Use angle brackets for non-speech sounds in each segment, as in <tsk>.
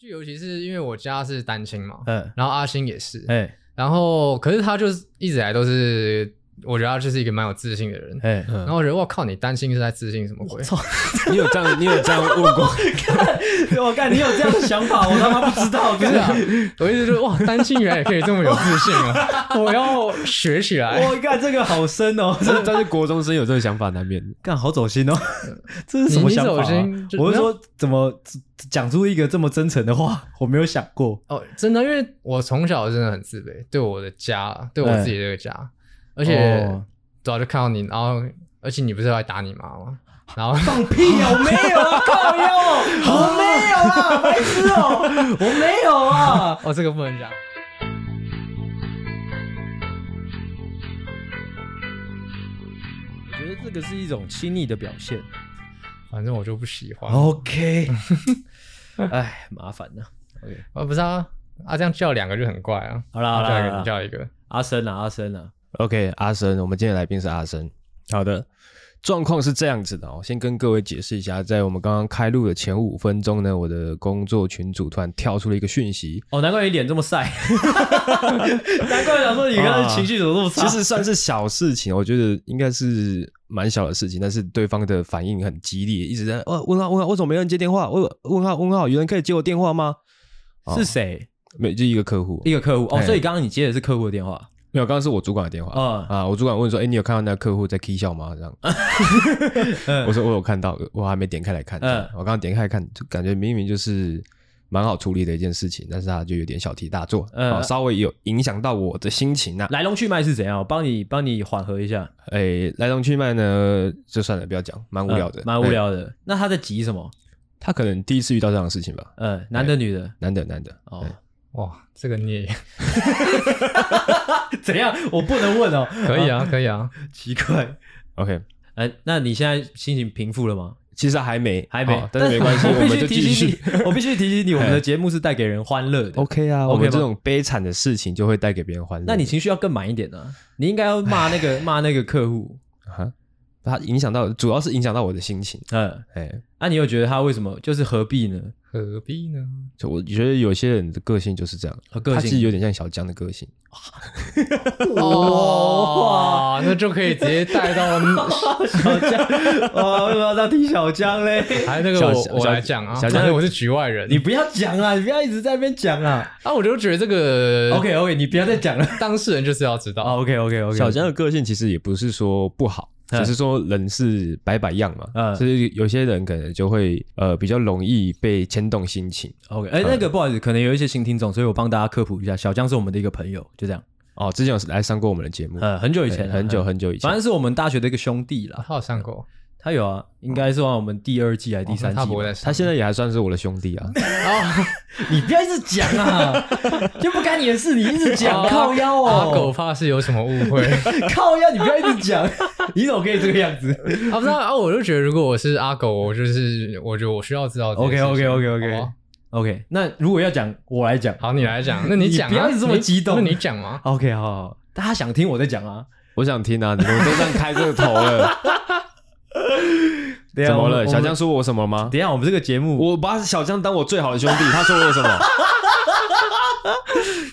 就尤其是因为我家是单亲嘛，嗯，然后阿星也是，哎、欸，然后可是他就是一直以来都是。我觉得他就是一个蛮有自信的人，哎、嗯，然后我觉得我靠，你担心是在自信什么鬼？<laughs> 你有这样，你有这样问过？<laughs> <laughs> 我看你有这样的想法，我他妈不知道，不是啊？<laughs> 我一直就是哇，单亲原来也可以这么有自信啊！<laughs> 我要学起来。我看这个好深哦，这但是国中生有这个想法难免。干好走心哦，这是什么想法、啊？我是说，怎么讲出一个这么真诚的话？我没有想过哦，真的，因为我从小真的很自卑，对我的家，对我自己这个家。欸而且早就看到你，然后而且你不是来打你妈吗？然后放屁啊！<laughs> 我没有啊，靠腰，我没有啊，白痴哦，我没有啊，<laughs> 哦，这个不能讲。我觉得这个是一种亲昵的表现，反正我就不喜欢。OK，<laughs> 哎，麻烦了。OK，啊，不是啊，啊，这样叫两个就很怪啊。好了叫一个，你叫一个，阿生啊，阿生啊。OK，阿生，我们今天来宾是阿生。好的，状况是这样子的哦，先跟各位解释一下，在我们刚刚开录的前五分钟呢，我的工作群组突然跳出了一个讯息。哦，难怪你脸这么晒，<laughs> 难怪我想说你刚才情绪怎么这么差。其实算是小事情，我觉得应该是蛮小的事情，但是对方的反应很激烈，一直在哦，问号问号，为什么没人接电话？问问号问号，有人可以接我电话吗？是谁？没，就一个客户，一个客户哦，所以刚刚你接的是客户的电话。没有，刚刚是我主管的电话。嗯、啊，我主管问说：“哎、欸，你有看到那个客户在 K 笑吗？”这样，<laughs> 嗯、我说：“我有看到，我还没点开来看。嗯”我刚刚点开来看，就感觉明明就是蛮好处理的一件事情，但是他就有点小题大做，稍微有影响到我的心情呐、啊。来龙去脉是怎样？我帮你帮你缓和一下。哎、欸，来龙去脉呢，就算了，不要讲，蛮无聊的，蛮、嗯、无聊的。欸、那他在急什么？他可能第一次遇到这样的事情吧。嗯，男的女的？男的男的。哦。欸哇，这个你也 <laughs> 怎样？我不能问哦。可以啊，可以啊。奇怪，OK。哎，那你现在心情平复了吗？其实还没，还没，但是没关系，我们就继续。我必须提醒你，<laughs> 我们的节目是带给人欢乐的。OK 啊，我们这种悲惨的事情就会带给别人欢乐。那你情绪要更满一点呢？你应该要骂那个 <laughs> 骂那个客户，哈，他影响到，主要是影响到我的心情。嗯，哎，那你有觉得他为什么？就是何必呢？何必呢？就我觉得有些人的个性就是这样，个性他其实有点像小江的个性。<laughs> 哇，那就可以直接带到 <laughs> 小江。哇，为什么要提小江嘞？还那个我我来讲啊，小江我是局外人，你不要讲啊，你不要一直在那边讲啊。啊，我就觉得这个 OK OK，你不要再讲了，当事人就是要知道。OK OK OK，小江的个性其实也不是说不好。只是说人是百百样嘛，嗯，所以有些人可能就会呃比较容易被牵动心情。OK，哎，那个不好意思，可能有一些新听众，所以我帮大家科普一下，小江是我们的一个朋友，就这样。哦，之前有来上过我们的节目，呃，很久以前，很久很久以前，反正是我们大学的一个兄弟啦。他有上过。他有啊，应该是我们第二季还是第三季？他现在也还算是我的兄弟啊。<laughs> 哦，你不要一直讲啊，<laughs> 就不干你的事，你一直讲靠腰哦。阿狗怕是有什么误会？<laughs> 靠腰，你不要一直讲，你怎么可以这个样子？啊，不是啊，我就觉得如果我是阿狗，我就是我觉得我需要知道。OK OK OK OK OK，那如果要讲，我来讲。好，你来讲。那你讲，不要一直这么激动。那你讲嘛。OK，好好，大家想听我在讲啊。我想听啊，你们都这样开这个头了。怎么了？小江说我什么吗？等一下，我们这个节目，我把小江当我最好的兄弟，他说我什么？<laughs>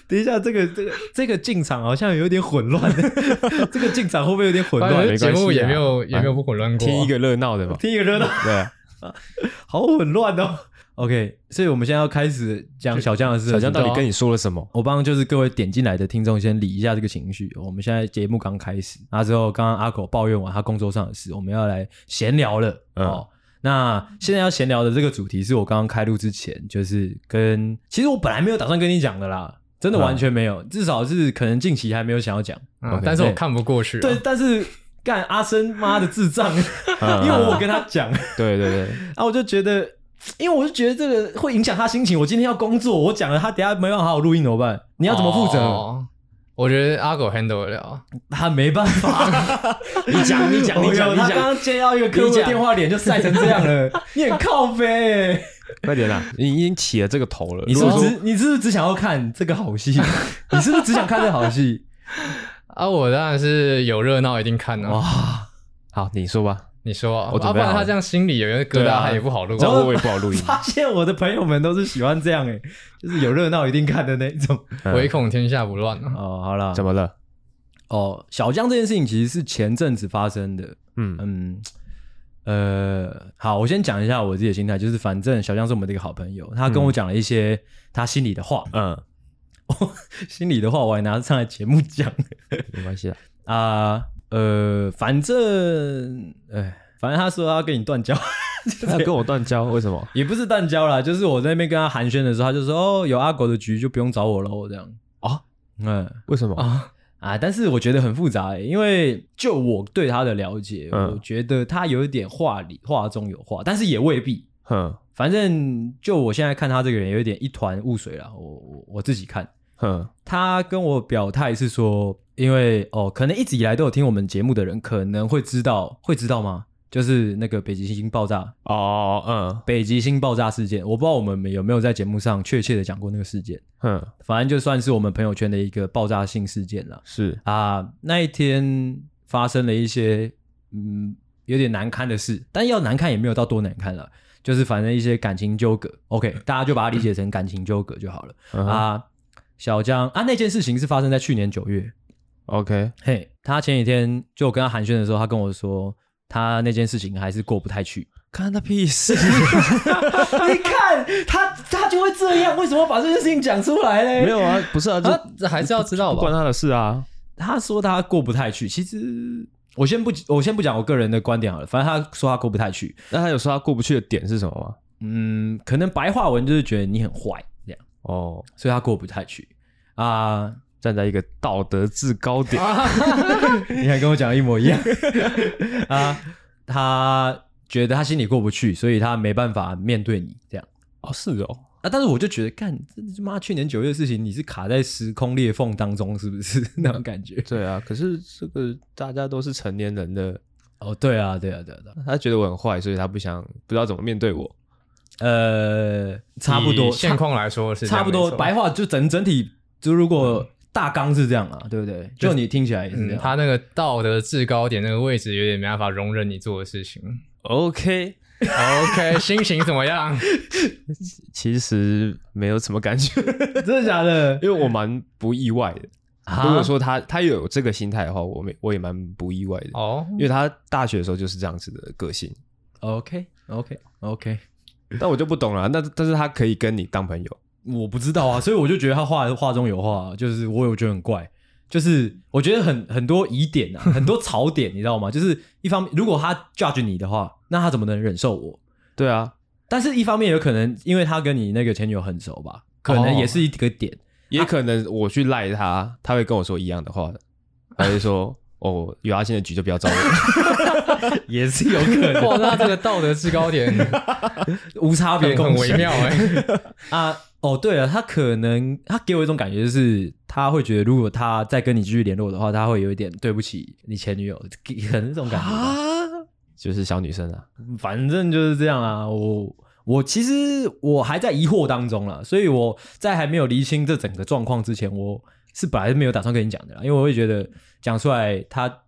等一下，这个这个这个进场好像有点混乱，<laughs> 这个进场会不会有点混乱？节目也没有也没有不混乱过，听一个热闹的嘛，听一个热闹，对，<laughs> 好混乱哦。OK，所以我们现在要开始讲小江的事。小江到底跟你说了什么？我帮就是各位点进来的听众先理一下这个情绪。我们现在节目刚开始，那之后刚刚阿狗抱怨完他工作上的事，我们要来闲聊了。嗯、哦，那现在要闲聊的这个主题是我刚刚开录之前，就是跟其实我本来没有打算跟你讲的啦，真的完全没有，嗯、至少是可能近期还没有想要讲。但是我看不过去。对，但是干阿生妈的智障，<laughs> 嗯、因为我跟他讲。对对对，然后 <laughs> 我就觉得。<tsk> 因为我就觉得这个会影响他心情。我今天要工作，我讲了，他等下没办法好好录音怎么办？你要怎么负责？哦、我觉得阿狗 handle 得了，他没办法。<laughs> 你讲，你讲，你讲，他刚刚接到一个客户的电话，脸就晒成这样了。你 <laughs> 很靠北，快点啦！你已经起了这个头了。你是不是只你是不是只想要看这个好戏？<laughs> 你是不是只想看这个好戏？啊，我当然是有热闹一定看啊。哇，好，你说吧。你说啊，我准备好了啊不然他这样心里有一个疙瘩，啊他也不好录。然后我也不好录音。<laughs> 发现我的朋友们都是喜欢这样诶，<laughs> 就是有热闹一定看的那种。唯恐天下不乱啊。哦，好了，怎么了？哦，小江这件事情其实是前阵子发生的。嗯嗯，呃，好，我先讲一下我自己的心态，就是反正小江是我们的一个好朋友，他跟我讲了一些他心里的话。嗯，<laughs> 心里的话我还拿上来节目讲，没关系啊。啊，呃，反正，哎，反正他说他要跟你断交，<laughs> 他跟我断交，为什么？也不是断交啦，就是我在那边跟他寒暄的时候，他就说，哦，有阿狗的局就不用找我喽，这样啊？嗯，为什么啊啊，但是我觉得很复杂、欸，因为就我对他的了解，嗯我觉得他有一点话里话中有话，但是也未必。哼反正就我现在看他这个人，有一点一团雾水了。我我我自己看，哼，他跟我表态是说，因为哦，可能一直以来都有听我们节目的人，可能会知道，会知道吗？就是那个北极星爆炸哦，嗯，北极星爆炸事件，我不知道我们有没有在节目上确切的讲过那个事件。嗯，反正就算是我们朋友圈的一个爆炸性事件了。是啊，那一天发生了一些嗯有点难堪的事，但要难堪也没有到多难看了，就是反正一些感情纠葛。OK，大家就把它理解成感情纠葛就好了、嗯啊。小江啊，那件事情是发生在去年九月。OK，嘿，他前几天就跟他寒暄的时候，他跟我说，他那件事情还是过不太去。看他屁事。<laughs> 你看他，他就会这样，为什么要把这件事情讲出来嘞？没有啊，不是啊，这还是要知道吧？不关他的事啊。他说他过不太去，其实我先不，我先不讲我个人的观点好了。反正他说他过不太去，那他有说他过不去的点是什么吗？嗯，可能白话文就是觉得你很坏这样，哦，所以他过不太去啊。站在一个道德制高点。<laughs> 你还跟我讲的一模一样 <laughs> 啊。他觉得他心里过不去，所以他没办法面对你这样哦，是哦。啊。但是我就觉得，干，这他妈去年九月的事情，你是卡在时空裂缝当中，是不是 <laughs> 那种感觉？对啊，可是这个大家都是成年人的，哦，对啊，对啊，对啊，对啊。他觉得我很坏，所以他不想不知道怎么面对我。呃，差不多以现况来说是差不多，白话就整整体，就如果大纲是这样啊，对不对？就你听起来也是这样。嗯，他那个道德制高点那个位置有点没办法容忍你做的事情。OK，OK，<laughs> 心情怎么样？其实没有什么感觉，真的假的？因为我蛮不意外的。啊如果说他他有这个心态的话，我没我也蛮不意外的。哦，因为他大学的时候就是这样子的个性，OK OK OK，但我就不懂了。那但是他可以跟你当朋友，我不知道啊，所以我就觉得他话话中有话，就是我有觉得很怪，就是我觉得很很多疑点啊，很多槽点，你知道吗？<laughs> 就是一方面，如果他 judge 你的话，那他怎么能忍受我？对啊，但是一方面有可能，因为他跟你那个前女友很熟吧，可能也是一个点。也可能我去赖他，他会跟我说一样的话的，他会说哦，有阿信的局就不要找我，<laughs> 也是有可能。哇，那这个道德制高点 <laughs> 无差别很微妙哎。啊！哦，对了，他可能他给我一种感觉，就是他会觉得，如果他再跟你继续联络的话，他会有一点对不起你前女友，可能这种感觉吧。就是小女生啊，<laughs> 反正就是这样啊。我我其实我还在疑惑当中了，所以我在还没有厘清这整个状况之前，我是本来是没有打算跟你讲的啦，因为我会觉得讲出来他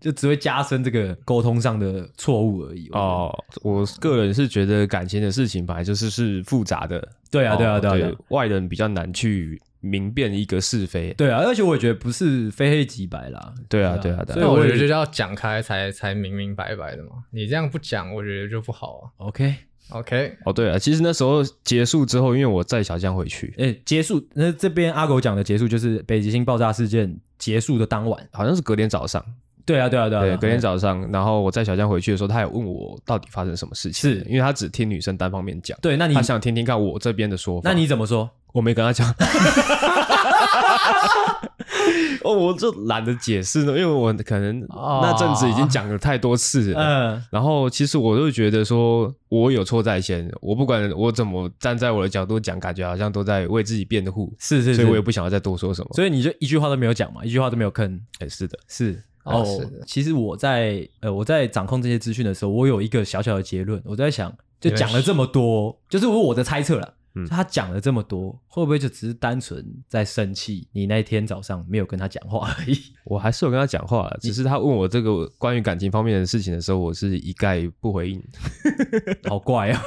就只会加深这个沟通上的错误而已。哦，我个人是觉得感情的事情本来就是是复杂的，对啊，对啊，哦对啊，外人比较难去明辨一个是非。对啊，而且我也觉得不是非黑即白啦。对啊，对啊，对啊。所以我觉得就是要讲开才才明明白白的嘛。你这样不讲，我觉得就不好啊。OK OK，哦，对啊，其实那时候结束之后，因为我载小江回去，诶，结束。那这边阿狗讲的结束，就是北极星爆炸事件结束的当晚。好像是隔天早上。对啊，对啊，对啊。对，隔天早上，然后我在小江回去的时候，他有问我到底发生什么事情，是因为他只听女生单方面讲，对，那你他想听听看我这边的说法。那你怎么说？我没跟他讲，<laughs> 哦，我就懒得解释呢，因为我可能那阵子已经讲了太多次了。嗯，然后其实我就觉得说，我有错在先，我不管我怎么站在我的角度讲，感觉好像都在为自己辩护，是是是，所以我也不想要再多说什么。所以你就一句话都没有讲嘛，一句话都没有吭。哎，是的，是哦哦是的，其实我在呃我在掌控这些资讯的时候，我有一个小小的结论，我在想，就讲了这么多，就是我我的猜测了。嗯，他讲了这么多，会不会就只是单纯在生气？你那天早上没有跟他讲话而已。<laughs> 我还是有跟他讲话，只是他问我这个关于感情方面的事情的时候，我是一概不回应。<laughs> 好怪啊！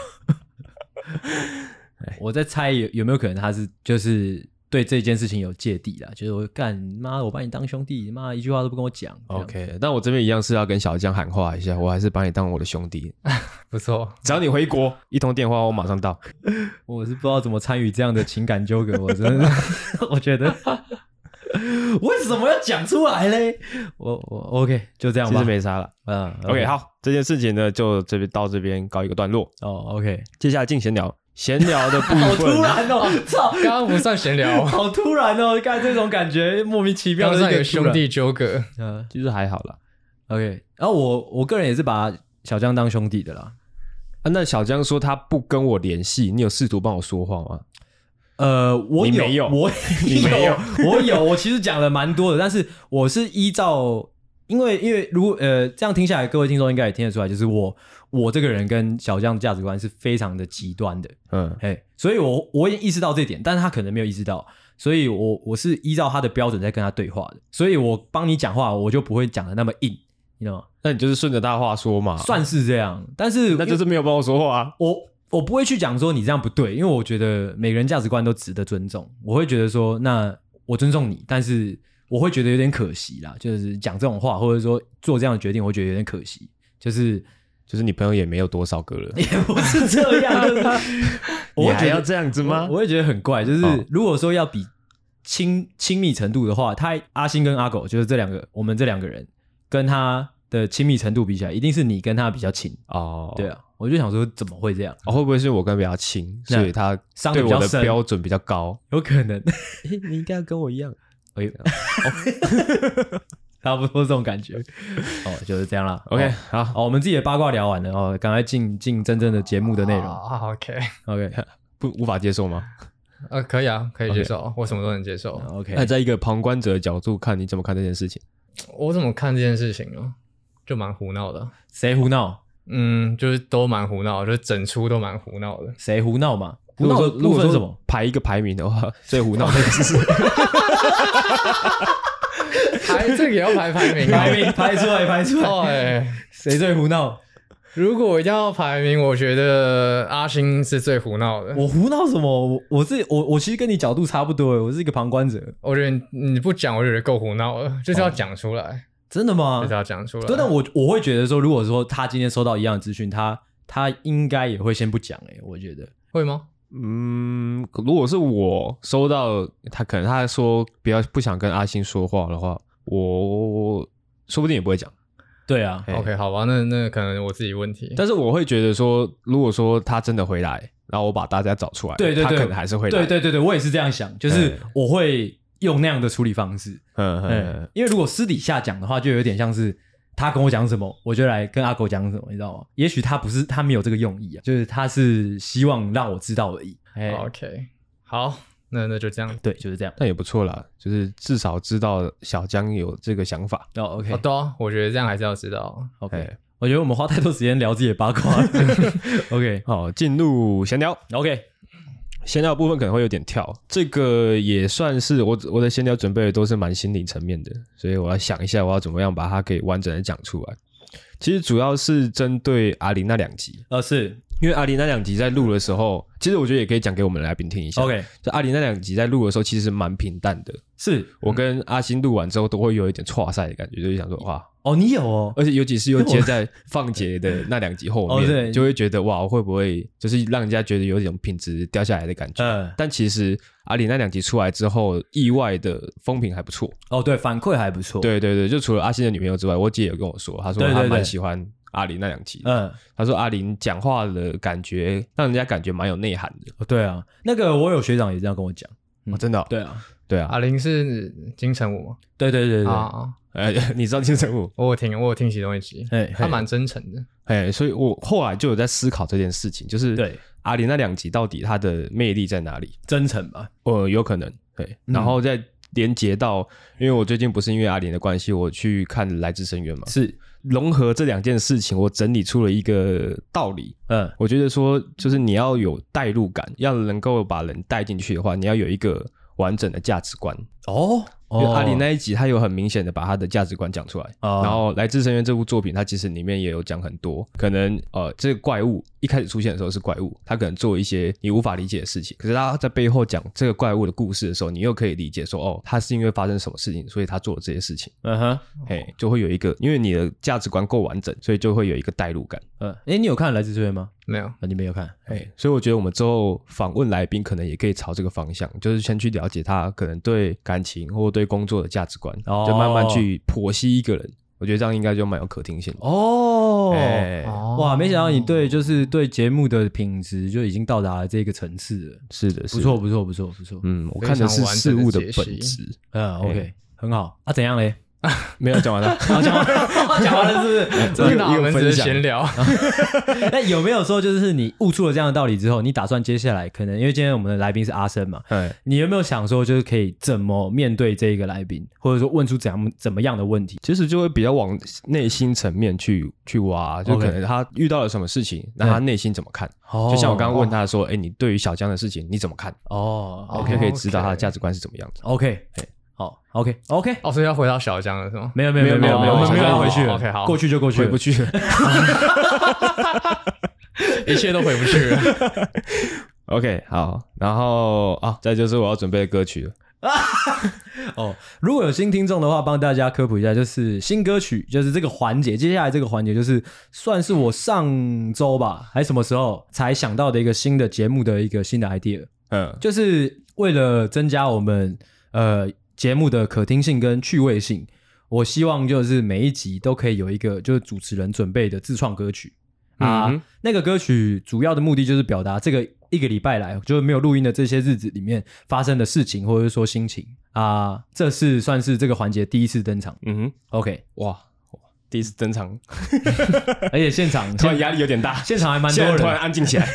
<laughs> 我在猜有有没有可能他是就是。对这件事情有芥蒂啦，就是我干妈，我把你当兄弟，妈一句话都不跟我讲。OK，但我这边一样是要跟小江喊话一下，我还是把你当我的兄弟，<laughs> 不错。只要你回国，一通电话我马上到。<laughs> 我是不知道怎么参与这样的情感纠葛，我真的，<laughs> 我觉得为什么要讲出来嘞？我我 OK，就这样吧，其实没啥了。嗯，OK，好，这件事情呢，就这边到这边告一个段落。哦，OK，接下来进闲聊。闲聊的部分，<laughs> 好突然哦！操，刚刚不算闲聊，<laughs> 好突然哦！干这种感觉莫名其妙的一个兄弟纠葛，嗯，其实还好啦。OK，然后我我个人也是把小江当兄弟的啦。啊，那小江说他不跟我联系，你有试图帮我说话吗？呃，我有，没有，我 <laughs> 你没有，我有，我其实讲了蛮多的，但是我是依照，因为因为如果呃这样听下来，各位听众应该也听得出来，就是我。我这个人跟小江的价值观是非常的极端的，嗯，嘿，所以我我也意识到这点，但是他可能没有意识到，所以我我是依照他的标准在跟他对话的，所以我帮你讲话，我就不会讲的那么硬，你知道吗？那你就是顺着他话说嘛，算是这样，但是那就是没有帮我说话啊，我我不会去讲说你这样不对，因为我觉得每个人价值观都值得尊重，我会觉得说，那我尊重你，但是我会觉得有点可惜啦，就是讲这种话或者说做这样的决定，我会觉得有点可惜，就是。就是你朋友也没有多少个了，也不是这样，就是 <laughs> 我还要这样子吗？我会觉得很怪。就是如果说要比亲亲密程度的话，他阿星跟阿狗就是这两个，我们这两个人跟他的亲密程度比起来，一定是你跟他比较亲哦。对啊，我就想说怎么会这样？会不会是我跟他比较亲，所以他对我的标准比较高？有可能，你应该跟我一样。哎呦。差不多这种感觉，<laughs> 哦，就是这样了。OK，好，哦，我们自己的八卦聊完了哦，赶快进进真正的节目的内容。OK，OK，不无法接受吗？呃，可以啊，可以接受，我什么都能接受。OK，那在一个旁观者的角度看，你怎么看这件事情？我怎么看这件事情呢？就蛮胡闹的。谁胡闹？嗯，就是都蛮胡闹，就是整出都蛮胡闹的。谁胡闹嘛？如果说如果说什么排一个排名的话，最胡闹的是。<laughs> <laughs> 排这个也要排排名，排名排出来，排出来。谁最胡闹？如果一定要排名，我觉得阿星是最胡闹的。我胡闹什么？我我是我我其实跟你角度差不多，我是一个旁观者。我觉得你不讲，我觉得够胡闹了，就是要讲出来。真的吗？就是要讲出来。真的我我会觉得说，如果说他今天收到一样的资讯，他他应该也会先不讲。哎，我觉得会吗？嗯，如果是我收到他，可能他说比较不想跟阿星说话的话。我说不定也不会讲，对啊，OK，好吧，那那可能我自己问题，但是我会觉得说，如果说他真的回来，然后我把大家找出来，对对对，他可能还是会来，对对对对，我也是这样想，就是我会用那样的处理方式，嗯嗯，因为如果私底下讲的话，就有点像是他跟我讲什么，我就来跟阿狗讲什么，你知道吗？也许他不是他没有这个用意啊，就是他是希望让我知道而已。OK，好。那那就这样，对，就是这样，那也不错啦，就是至少知道小江有这个想法。哦，OK，好的、哦，我觉得这样还是要知道。OK，我觉得我们花太多时间聊自己的八卦了。<laughs> <laughs> OK，好，进入闲聊。OK，闲聊部分可能会有点跳，这个也算是我我的闲聊准备的都是蛮心理层面的，所以我要想一下我要怎么样把它给完整的讲出来。其实主要是针对阿玲那两集，呃，是。因为阿玲那两集在录的时候，其实我觉得也可以讲给我们来宾听一下。OK，就阿玲那两集在录的时候，其实蛮平淡的。是我跟阿星录完之后，都会有一点挫赛的感觉，就是想说哇，哦，你有哦，而且尤其是又接在放杰的那两集后面，对，就会觉得哇，会不会就是让人家觉得有一种品质掉下来的感觉？嗯，但其实阿里那两集出来之后，意外的风评还不错。哦，对，反馈还不错。对对对，就除了阿信的女朋友之外，我姐有跟我说，她说她蛮喜欢。阿里那两集，嗯，她说阿林讲话的感觉让人家感觉蛮有内涵的。哦，对啊，那个我有学长也这样跟我讲，哦，真的，对啊，对啊，阿玲是金城武吗？对对对对，啊，哎，<laughs> 你知道金城武？我有听，我有听其中一集，哎，他蛮真诚的，哎，所以我后来就有在思考这件事情，就是对阿玲那两集到底他的魅力在哪里？真诚吧？呃，有可能，对，然后再。连接到，因为我最近不是因为阿玲的关系，我去看《来自深渊》嘛，是融合这两件事情，我整理出了一个道理。嗯，我觉得说，就是你要有代入感，要能够把人带进去的话，你要有一个完整的价值观。哦。因为阿里那一集，他有很明显的把他的价值观讲出来。哦、然后《来自深渊》这部作品，它其实里面也有讲很多，可能呃，这个怪物一开始出现的时候是怪物，他可能做一些你无法理解的事情。可是他在背后讲这个怪物的故事的时候，你又可以理解说，哦，他是因为发生什么事情，所以他做了这些事情。嗯哼，嘿，就会有一个，因为你的价值观够完整，所以就会有一个代入感。嗯，哎，你有看《来自深渊》吗？没有，啊，你没有看。哎，所以我觉得我们之后访问来宾，可能也可以朝这个方向，就是先去了解他可能对感情或对工作的价值观。哦、就慢慢去剖析一个人，我觉得这样应该就蛮有可听性的哦。欸、哇，没想到你对就是对节目的品质就已经到达了这个层次了。是的，不错，不错，不错，不错。嗯，我看的是事物的本质。嗯，OK，很好。啊，怎样嘞？没有讲完了，<laughs> 讲完了，讲完了，是不是？<laughs> 这是哪门子的闲聊？<laughs> 那有没有说，就是你悟出了这样的道理之后，你打算接下来可能，因为今天我们的来宾是阿生嘛，对，你有没有想说，就是可以怎么面对这一个来宾，或者说问出怎样怎么样的问题？其实就会比较往内心层面去去挖，就可能他遇到了什么事情，那他内心怎么看？就像我刚刚问他说，哎，你对于小江的事情你怎么看？哦，OK，可以知道他的价值观是怎么样子。OK，好，OK，OK，哦，所以要回到小江了是吗？没有，没有，没有，没有，没有，我们没有要回去了。OK，好，过去就过去，回不去了，<laughs> 一切都回不去了。<laughs> OK，好，然后啊，再就是我要准备的歌曲了。<laughs> 哦，如果有新听众的话，帮大家科普一下，就是新歌曲，就是这个环节，接下来这个环节就是算是我上周吧，还是什么时候才想到的一个新的节目的一个新的 idea。嗯，就是为了增加我们呃。节目的可听性跟趣味性，我希望就是每一集都可以有一个就是主持人准备的自创歌曲啊。嗯、那个歌曲主要的目的就是表达这个一个礼拜来就是没有录音的这些日子里面发生的事情，或者是说心情啊。这是算是这个环节第一次登场。嗯哼，OK，哇。第一次登场，<laughs> 而且现场 <laughs> 突然压力有点大，现场还蛮多人，突然安静起来。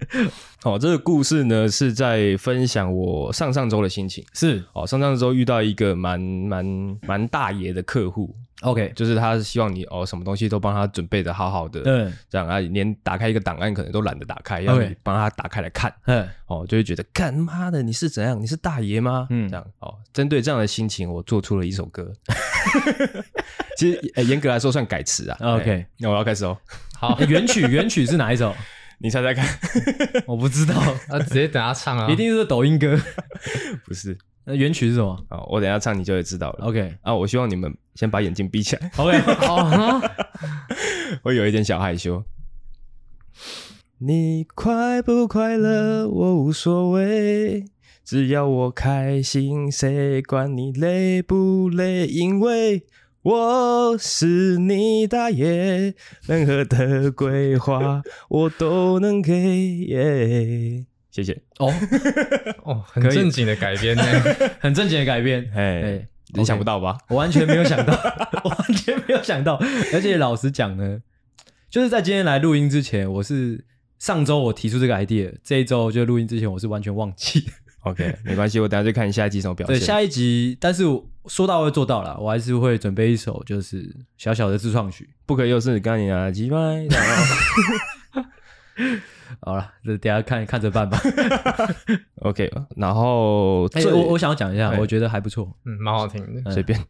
<laughs> 哦，这个故事呢是在分享我上上周的心情。是哦，上上周遇到一个蛮蛮蛮大爷的客户。OK，就是他希望你哦，什么东西都帮他准备的好好的。嗯，这样啊，连打开一个档案可能都懒得打开，要你帮他打开来看。嗯，哦，就会觉得，干妈的，你是怎样？你是大爷吗？嗯，这样哦，针对这样的心情，我做出了一首歌。<laughs> 其实，呃，严格来说算改词啊。OK，那我要开始哦。好，<laughs> 原曲原曲是哪一首？你猜猜看。<laughs> 我不知道，啊，直接等他唱啊。一定是抖音歌。不是。那原曲是什么？哦，我等下唱你就会知道了。OK，啊，我希望你们先把眼睛闭起来。OK，<laughs> 我有一点小害羞。你快不快乐？我无所谓，只要我开心，谁管你累不累？因为我是你大爷，任何的规划我都能给。Yeah 谢谢哦哦，很正经的改编呢，<laughs> 很正经的改编，哎，你想不到吧？我完全没有想到，<laughs> <laughs> 我完全没有想到，而且老实讲呢，就是在今天来录音之前，我是上周我提出这个 idea，这一周就录音之前，我是完全忘记。OK，没关系，我等下就看下一集什么表现。对，下一集，但是说到会做到了，我还是会准备一首就是小小的自创曲，不可以又是你刚你啊鸡掰。<laughs> 好了，这等下看看着办吧。<laughs> OK，然后，哎、欸，我我想要讲一下，欸、我觉得还不错，嗯，蛮好听的，随便。<laughs>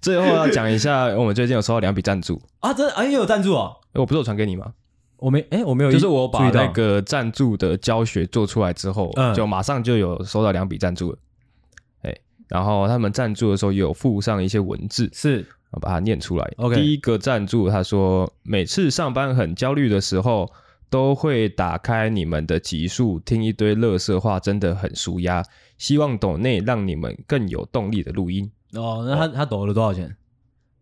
最后要讲一下，我们最近有收到两笔赞助啊，真的哎，有赞助啊！我不是有传给你吗？我没，哎，我没有，就是我把那个赞助的教学做出来之后，嗯、就马上就有收到两笔赞助了。哎，然后他们赞助的时候也有附上一些文字，是。我把它念出来。OK，第一个赞助他说，每次上班很焦虑的时候，都会打开你们的集数，听一堆垃圾话，真的很舒压。希望抖内让你们更有动力的录音。哦，那他、哦、他抖了多少钱？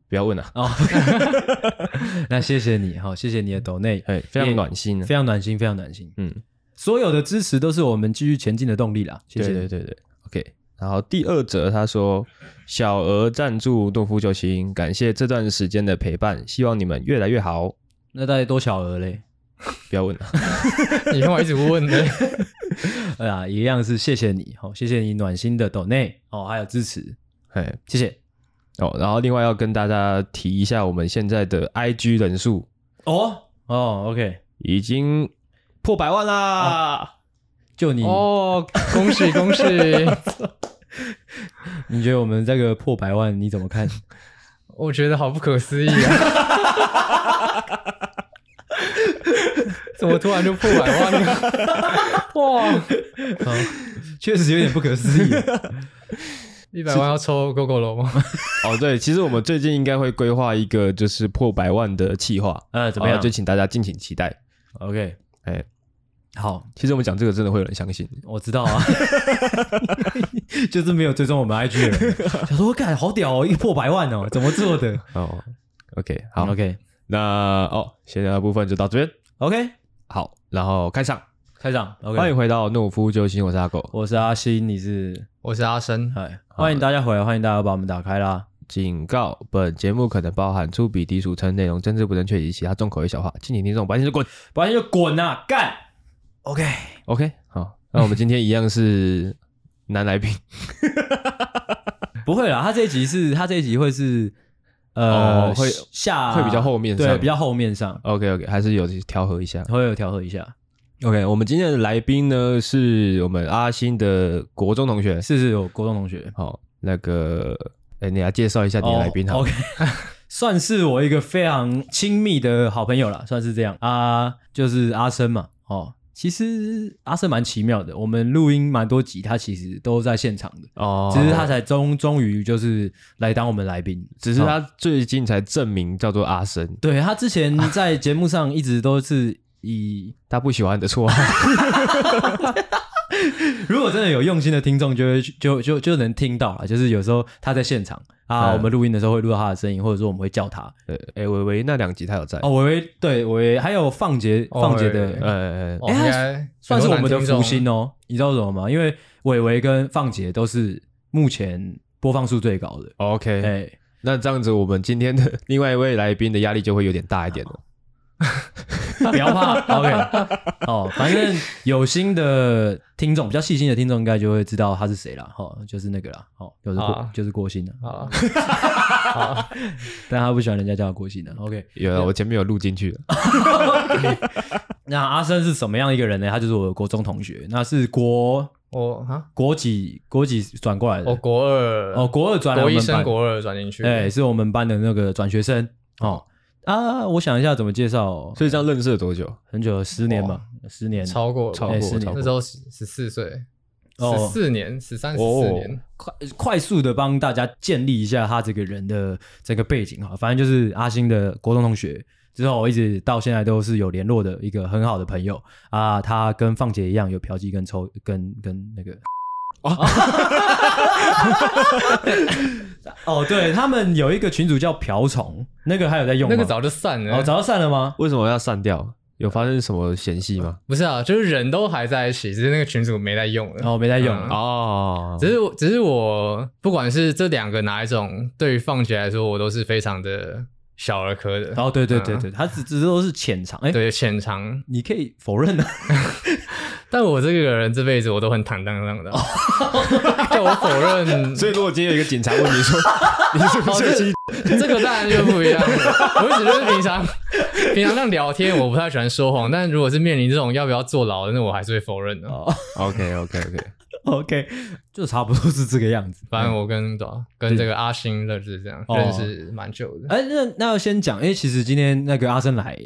不要问了。哦，<laughs> <laughs> 那谢谢你，好，谢谢你的抖内，<laughs> 哎，非常暖心，非常暖心，非常暖心。嗯，所有的支持都是我们继续前进的动力啦。谢谢，对对对对，OK。然后第二则他说，小额赞助诺夫救星，感谢这段时间的陪伴，希望你们越来越好。那大概多小额嘞？不要问了，<laughs> 你干嘛一直问呢？<laughs> 哎呀，一样是谢谢你，好，谢谢你暖心的抖内哦，还有支持，哎，谢谢哦。然后另外要跟大家提一下，我们现在的 IG 人数哦哦，OK，已经破百万啦！哦、就你哦，恭喜恭喜！<laughs> 你觉得我们这个破百万你怎么看？我觉得好不可思议啊！<laughs> 怎么突然就破百万了？<laughs> 哇，确实有点不可思议。一百万要抽 Gogoro 吗？哦，对，其实我们最近应该会规划一个就是破百万的企划，呃，怎么样？就请大家敬请期待。OK，哎，好，其实我们讲这个真的会有人相信，我知道啊，<laughs> 就是没有追踪我们 IG 的人，<laughs> 想说干好屌哦，一破百万哦，怎么做的？<laughs> 哦，OK，好，OK，那哦，闲聊的部分就到这边，OK，好，然后开场，开场，OK，欢迎回到懦夫救星，我是阿狗，我是阿星，你是？我是阿生，嗨，欢迎大家回来，欢迎大家把我们打开啦！警告：本节目可能包含粗鄙、低俗、称内容、政治不正确以及其他重口味小话，敬请听众不爱听就滚，不爱听就滚啊！干，OK，OK，好，那我们今天一样是男来宾，<laughs> 不会啦，他这一集是他这一集会是呃会下会比较后面，对，比较后面上，OK，OK，还是有调和一下，会有调和一下。OK，我们今天的来宾呢，是我们阿星的国中同学，是是，有国中同学。好，那个，哎，你来介绍一下你的来宾好。Oh, OK，<laughs> 算是我一个非常亲密的好朋友了，算是这样啊，就是阿生嘛。哦，其实阿生蛮奇妙的，我们录音蛮多集，他其实都在现场的哦，只是他才终终于就是来当我们来宾，只是他最近才证明叫做阿生。对，他之前在节目上一直都是。以 <laughs> 他不喜欢的绰号，<laughs> <laughs> 如果真的有用心的听众，就会就就就能听到啊。就是有时候他在现场啊，我们录音的时候会录到他的声音，或者说我们会叫他。呃，哎，维维那两集他有在哦，维维对维维，还有放杰放杰的，呃，哎，算是我们的福星哦。你知道什么吗？因为维维跟放杰都是目前播放数最高的。OK，哎，那这样子，我们今天的 <laughs> 另外一位来宾的压力就会有点大一点了。<laughs> 不要怕，OK，哦，反正有心的听众，比较细心的听众，应该就会知道他是谁了，哈，就是那个了，哦，就是郭，啊、就是郭鑫的，好，好，<laughs> 但他不喜欢人家叫他郭鑫的，OK，有了，我前面有录进去了。<laughs> 那阿生是什么样一个人呢？他就是我的国中同学，那是国我哈国几国几转过来的，哦，国二，哦，国二转来我们班，国一升国二转进去，哎，是我们班的那个转学生，哦。啊，我想一下怎么介绍。所以这样认识了多久？很久了，十年吧，十年，超过，超过，十年。那时候十十四岁，十四年，十三十四年。快快速的帮大家建立一下他这个人的这个背景哈，反正就是阿星的国中同学，之后我一直到现在都是有联络的一个很好的朋友啊。他跟放姐一样有嫖妓跟抽跟跟那个。哦，<laughs> 哦，对他们有一个群主叫瓢虫，那个还有在用吗？那个早就散了，哦，早就散了吗？为什么要散掉？有发生什么嫌隙吗？不是啊，就是人都还在一起，只是那个群主没在用了。哦，没在用哦，只是只是我不管是这两个哪一种，对于放姐来说，我都是非常的小儿科的。哦，对对对对，他只只是都是浅尝，哎，对浅尝，你可以否认的。<laughs> 但我这个人这辈子我都很坦荡荡的，叫我否认。所以如果今天有一个警察问你说 <laughs> 你是不是这，这个当然就不一样。我只是平常平常这样聊天，我不太喜欢说谎。但如果是面临这种要不要坐牢的，那我还是会否认的。OK OK OK OK，就差不多是这个样子。反正我跟跟这个阿星认识这样认识蛮久的。哎，那那要先讲，哎，其实今天那个阿生来。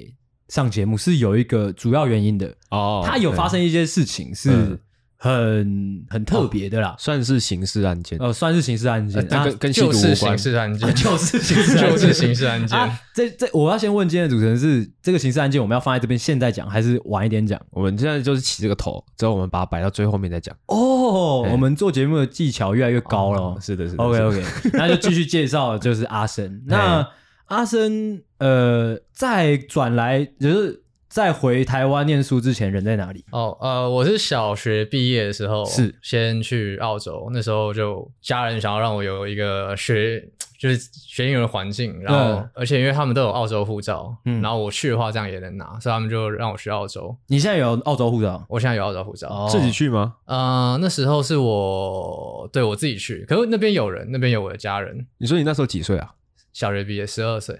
上节目是有一个主要原因的哦，他有发生一些事情是很很特别的啦，算是刑事案件哦，算是刑事案件，跟跟就是刑事案件，就是刑事就是刑事案件。这这我要先问今天的主持人是这个刑事案件，我们要放在这边现在讲，还是晚一点讲？我们现在就是起这个头，之后我们把它摆到最后面再讲。哦，我们做节目的技巧越来越高了，是的，是的。OK OK，那就继续介绍，就是阿生那。阿生，呃，在转来就是在回台湾念书之前，人在哪里？哦，呃，我是小学毕业的时候是先去澳洲，那时候就家人想要让我有一个学 <tsk> 就是学英语的环境，然后而且因为他们都有澳洲护照，嗯，然后我去的话这样也能拿，所以他们就让我去澳洲。你现在有澳洲护照？我现在有澳洲护照，自己去吗？呃，那时候是我对我自己去，可是那边有人，那边有我的家人。你说你那时候几岁啊？小学毕业，十二岁。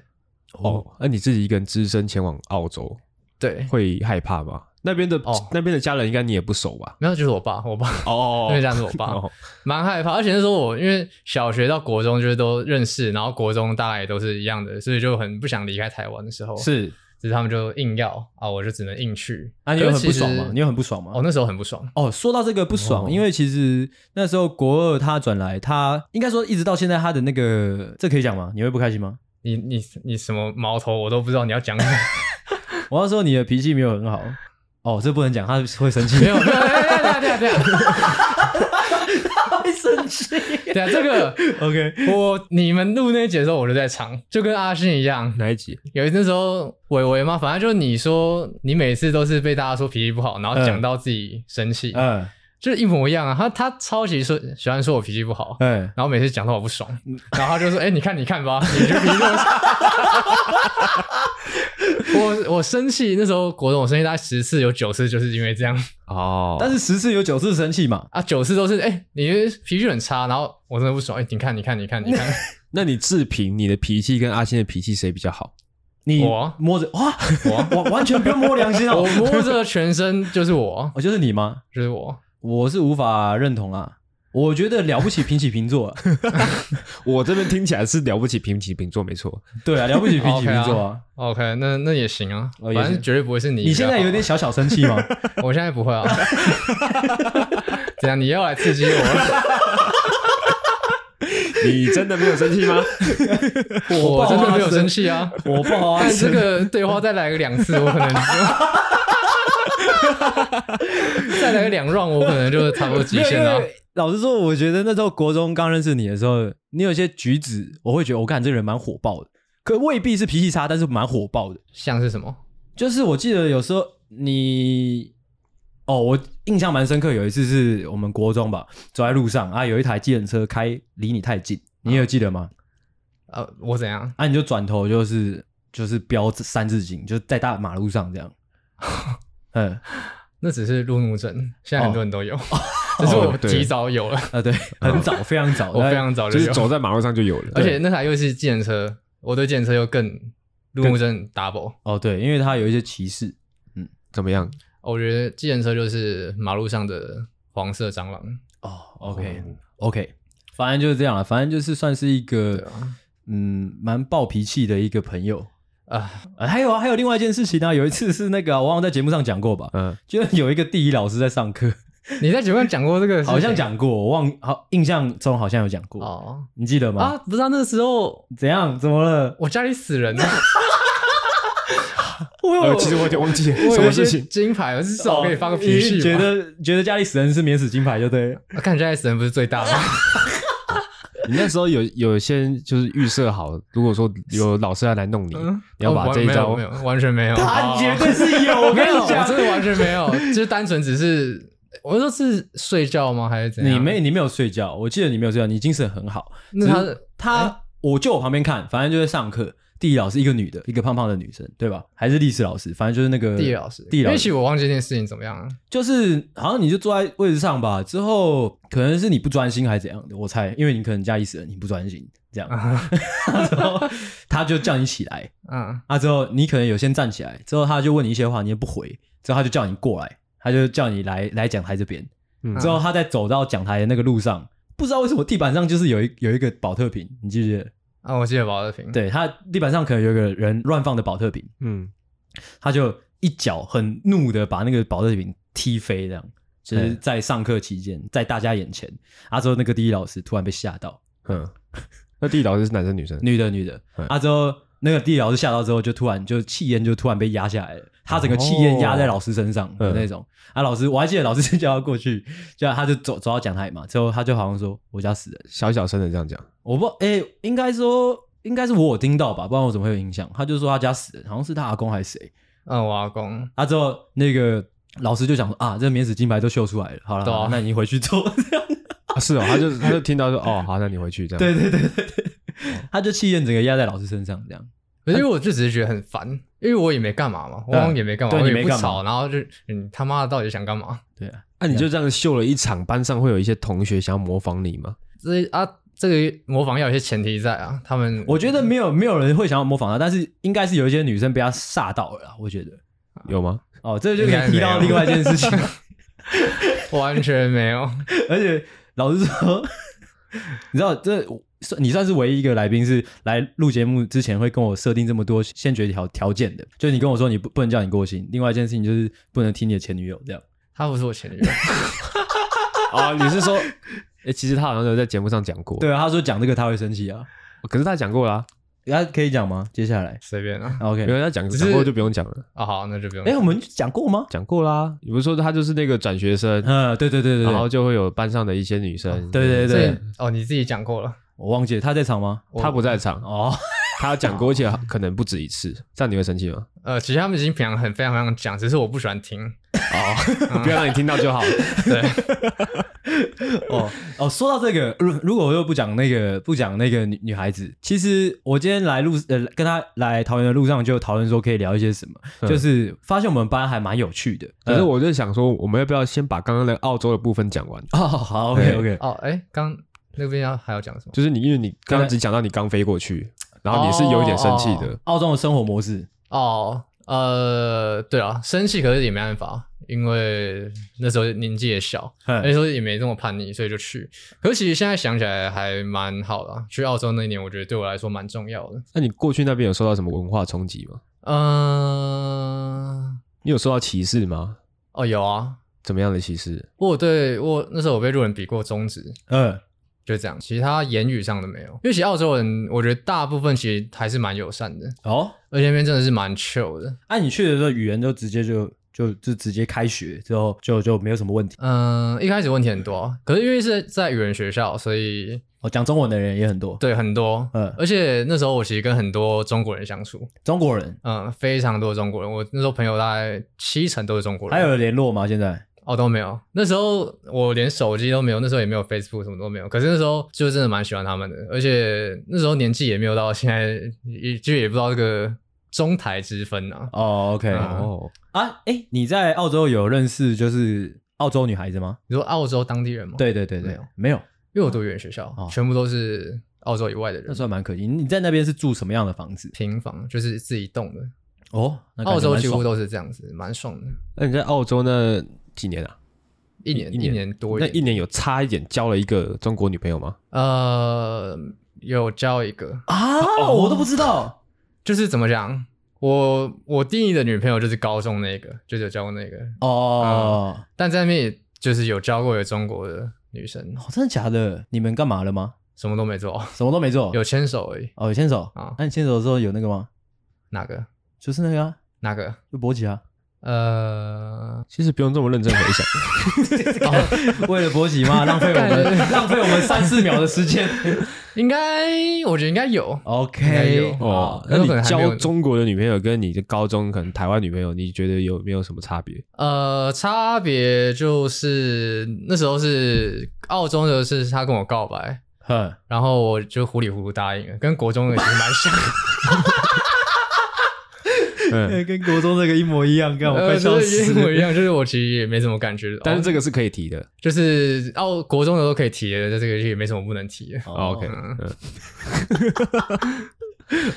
哦，那你自己一个人只身前往澳洲，对，会害怕吗？那边的哦，那边的家人应该你也不熟吧？没有，就是我爸，我爸哦，那边家是我爸，蛮害怕。而且那时候我因为小学到国中就是都认识，然后国中大概也都是一样的，所以就很不想离开台湾的时候，是，只是他们就硬要啊，我就只能硬去。啊，你有很不爽吗？你有很不爽吗？哦，那时候很不爽。哦，说到这个不爽，因为其实那时候国二他转来，他应该说一直到现在他的那个，这可以讲吗？你会不开心吗？你你你什么矛头我都不知道你要讲什么。<laughs> 我要说你的脾气没有很好。哦，这不能讲，他会生气。没有，没有，对啊，对啊，对啊，他会生气。对啊，这个 <laughs> OK。我你们录那一集的时候，我就在场，就跟阿信一样。哪一集？有一次时候，伟伟嘛，反正就是你说你每次都是被大家说脾气不好，然后讲到自己生气，嗯，就是一模一样啊。他他超级说喜欢说我脾气不好，嗯，然后每次讲到我不爽，<laughs> 然后他就说：“哎，你看，你看吧，你就脾气这么差。”我我生气那时候，国中我生气大概十次有九次就是因为这样 <laughs> 哦。但是十次有九次生气嘛？啊，九次都是哎、欸，你脾气很差，然后我真的不爽。哎、欸，你看，你看，你看，你看。<laughs> 那你自评你的脾气跟阿星的脾气谁比较好？你我摸着哇，我我完全不用摸良心哦，我摸着全身就是我，我就是你吗？就是我，我是无法认同啊。我觉得了不起平起平坐，<laughs> 我这边听起来是了不起平起平坐，没错。对啊，了不起平起平坐啊。OK，那那也行啊，反正绝对不会是你。你现在有点小小生气吗？<laughs> 我现在不会啊。怎样？你要来刺激我？<laughs> 你真的没有生气吗？我真的没有生气啊。我不好啊。但这个对话再来个两次，我可能。<laughs> 再来个两 round，我可能就差不多极限了。老实说，我觉得那时候国中刚认识你的时候，你有些举止，我会觉得我看这个人蛮火爆的，可未必是脾气差，但是蛮火爆的。像是什么？就是我记得有时候你，哦，我印象蛮深刻，有一次是我们国中吧，走在路上啊，有一台计程车开离你太近，你有记得吗？呃，我怎样？啊，你就转头就是就是飙三字经，就在大马路上这样。<laughs> 嗯，那只是路怒症，现在很多人都有。哦。<laughs> 只是我提早有了。啊，对，很早，非常早，我非常早就是走在马路上就有了，而且那台又是计程车，我对计程车又更路怒症 double 哦，对，因为它有一些歧视，嗯，怎么样？我觉得计程车就是马路上的黄色蟑螂。哦，OK，OK，反正就是这样了，反正就是算是一个嗯，蛮暴脾气的一个朋友啊，还有啊，还有另外一件事情呢，有一次是那个我忘了在节目上讲过吧，嗯，就有一个地理老师在上课。你在节目上讲过这个？<laughs> 好像讲过，我忘好印象中好像有讲过哦，你记得吗？啊，不知道那个时候怎样？怎么了？我家里死人了。<laughs> 我有，其实我有点忘记了什么事情。金牌，我至少可以发个脾气。觉得觉得家里死人是免死金牌，就对。看家里死人不是最大吗？<laughs> 你那时候有有先就是预设好，如果说有老师要来弄你，你要把这一招没有，完全没有。他绝对是有，没有，真的完全没有，就是单纯只是。我说是睡觉吗？还是怎样？你没你没有睡觉，我记得你没有睡觉，你精神很好。那他他，欸、我就我旁边看，反正就是上课。地理老师一个女的，一个胖胖的女生，对吧？还是历史老师？反正就是那个地理老师。地理老师。我忘记这件事情怎么样了。就是好像你就坐在位置上吧，之后可能是你不专心还是怎样的，我猜，因为你可能家里死人，你不专心这样。<laughs> 之后他就叫你起来，<laughs> 嗯，啊之后你可能有先站起来，之后他就问你一些话，你也不回，之后他就叫你过来。他就叫你来来讲台这边，嗯、之后他在走到讲台的那个路上，不知道为什么地板上就是有一有一个保特瓶，你记不记得？啊，我记得保特瓶。对，他地板上可能有个人乱放的保特瓶，嗯，他就一脚很怒的把那个保特瓶踢飞，这样，就是在上课期间，在大家眼前，啊之后那个地理老师突然被吓到，嗯，那地理老师是男生女生？女 <laughs> 的女的，啊之后那个地理老师吓到之后，就突然就气焰就突然被压下来了。他整个气焰压在老师身上的那种，啊，老师，我还记得老师就叫他过去，<laughs> 叫他就走走到讲台嘛，之后他就好像说我家死人，小小声的这样讲，我不，哎、欸，应该说应该是我有听到吧，不然我怎么会有印象？他就说他家死人，好像是他阿公还是谁？嗯，我阿公。啊，之后那个老师就讲说啊，这免死金牌都秀出来了，好了，啊、那你回去做。啊，是哦，他就他就听到说哦，好，那你回去这样。<laughs> 对对对对对。他就气焰整个压在老师身上，这样。可是因为我就只是觉得很烦，因为我也没干嘛嘛，我也没干嘛，我也不吵，然后就嗯，他妈的到底想干嘛？对啊，那你就这样秀了一场，班上会有一些同学想要模仿你吗？这啊，这个模仿要有些前提在啊，他们我觉得没有没有人会想要模仿他，但是应该是有一些女生被他吓到了，我觉得有吗？哦，这就可以提到另外一件事情，<laughs> 完全没有，<laughs> 而且老实说，<laughs> 你知道这。算你算是唯一一个来宾是来录节目之前会跟我设定这么多先决条条件的，就是你跟我说你不不能叫你过心，另外一件事情就是不能提你的前女友这样。他不是我前女友啊？<laughs> 你是说，哎、欸，其实他好像有在节目上讲过。对啊，他说讲这个他会生气啊，可是他讲过啦、啊。他可以讲吗？接下来随便啊。OK，因为他讲讲过就不用讲了啊。好，那就不用。哎，我们讲过吗？讲过啦。你不是说他就是那个转学生？嗯，对对对对。然后就会有班上的一些女生。对对对。哦，你自己讲过了。我忘记了他在场吗？他不在场哦。<laughs> 他讲过，而且可能不止一次。这样你会生气吗？呃，其实他们已经平常很非常非常讲，只是我不喜欢听。哦，<laughs> 不要让你听到就好。<laughs> 对。哦哦，说到这个，如如果我又不讲那个不讲那个女女孩子，其实我今天来路呃跟她来桃园的路上就讨论说可以聊一些什么，就是发现我们班还蛮有趣的。可是我就想说，我们要不要先把刚刚那个澳洲的部分讲完？哦，好，OK OK。哦，哎，刚。那边要还要讲什么？就是你，因为你刚刚只讲到你刚飞过去，然后你是有一点生气的。澳洲的生活模式哦，呃，对啊，生气可是也没办法，因为那时候年纪也小，那时候也没这么叛逆，所以就去。可是其实现在想起来还蛮好的，去澳洲那一年，我觉得对我来说蛮重要的。那你过去那边有受到什么文化冲击吗？嗯，你有受到歧视吗？哦，有啊。怎么样的歧视？我对我那时候我被路人比过中指，嗯。就这样，其他言语上的没有。因为其实澳洲人，我觉得大部分其实还是蛮友善的哦，而且那边真的是蛮 chill 的。哎、啊，你去的时候语言就直接就就就直接开学之后就就没有什么问题。嗯，一开始问题很多，可是因为是在语言学校，所以哦讲中文的人也很多。对，很多。嗯，而且那时候我其实跟很多中国人相处。中国人，嗯，非常多中国人。我那时候朋友大概七成都是中国人。还有联络吗？现在？哦，都没有。那时候我连手机都没有，那时候也没有 Facebook，什么都没有。可是那时候就真的蛮喜欢他们的，而且那时候年纪也没有到现在，也就也不知道这个中台之分啊。哦，OK，哦啊，哎，你在澳洲有认识就是澳洲女孩子吗？你说澳洲当地人吗？对对对对，没有，没有，因为我读语言学校，全部都是澳洲以外的人，那算蛮可惜。你在那边是住什么样的房子？平房，就是自己栋的。哦，澳洲几乎都是这样子，蛮爽的。那你在澳洲那？几年啊？一年，一年，一年多一点。那一年有差一点交了一个中国女朋友吗？呃，有交一个啊，哦、我都不知道。就是怎么讲，我我定义的女朋友就是高中那个，就是有交过那个哦、嗯。但在那边也就是有交过有中国的女生。哦，真的假的？你们干嘛了吗？什么都没做，什么都没做，有牵手而已。哦，有牵手啊？那你牵手的时候有那个吗？哪个？就是那个啊？哪个？就勃起啊？呃，其实不用这么认真回想，<laughs> 为了勃起嘛，<laughs> 浪费我们浪费我们三四秒的时间，应该我觉得应该有，OK 有哦。那你交中国的女朋友跟你的高中可能台湾女朋友，你觉得有没有什么差别？呃，差别就是那时候是澳洲的是他跟我告白，哼，然后我就糊里糊涂答应了，跟国中的其实蛮像。<laughs> 嗯，<laughs> 跟国中那个一模一样，跟我快笑死了。一模一样，就是我其实也没什么感觉，但是这个是可以提的，就是哦，国中的都可以提的，这个也没什么不能提的。OK，嗯，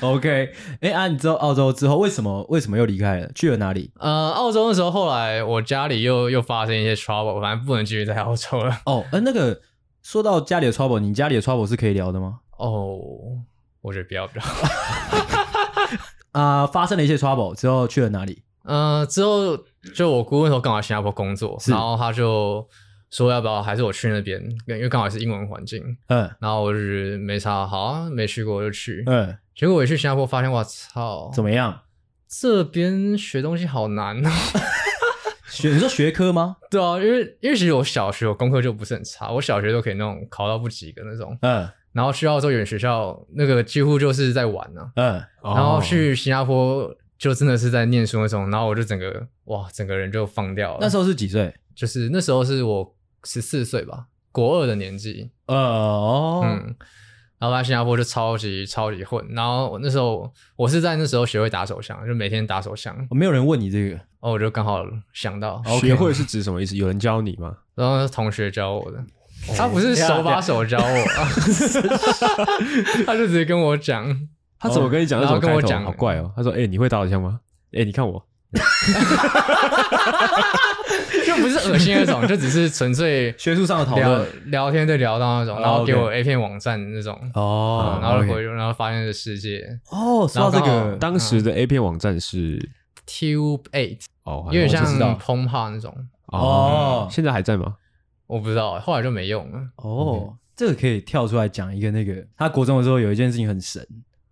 <laughs> OK，哎啊，你知道澳洲之后为什么为什么又离开了？去了哪里？呃，澳洲的时候，后来我家里又又发生一些 trouble，反正不能继续在澳洲了。哦，呃，那个说到家里的 trouble，你家里的 trouble 是可以聊的吗？哦，我觉得不要不要。<laughs> 啊、呃，发生了一些 trouble 之后去了哪里？呃，之后就我姑那时候刚好新加坡工作，然后他就说要不要还是我去那边，因为刚好是英文环境。嗯，然后我就没啥，好啊，没去过我就去。嗯，结果我一去新加坡发现，我操，怎么样？这边学东西好难啊！<laughs> 学你说学科吗？对啊，因为因为其实我小学我功课就不是很差，我小学都可以那种考到不及格那种。嗯。然后去澳洲语言学校，那个几乎就是在玩呢、啊。嗯，然后去新加坡就真的是在念书那种。然后我就整个哇，整个人就放掉了。那时候是几岁？就是那时候是我十四岁吧，国二的年纪。呃哦，嗯。然后在新加坡就超级超级混。然后我那时候我是在那时候学会打手枪，就每天打手枪。没有人问你这个，然后我就刚好想到，学会是指什么意思？有人教你吗？然后同学教我的，他不是手把手教我，<laughs> 他就直接跟我讲，他怎么跟你讲？然后跟我讲，好怪哦。他说：“哎，你会打手枪吗？哎，你看我。<laughs> ”就不是恶心那种，就只是纯粹 <laughs> 学术上的讨论，聊天对聊到那种，然后给我 A 片网站那种哦，然后回，然后发现这世界哦。说到这个，当时的 A 片网站是 Tube Eight 哦，有点像 Pornhub 那种哦。现在还在吗？我不知道，后来就没用了。哦，这个可以跳出来讲一个那个，他国中的时候有一件事情很神，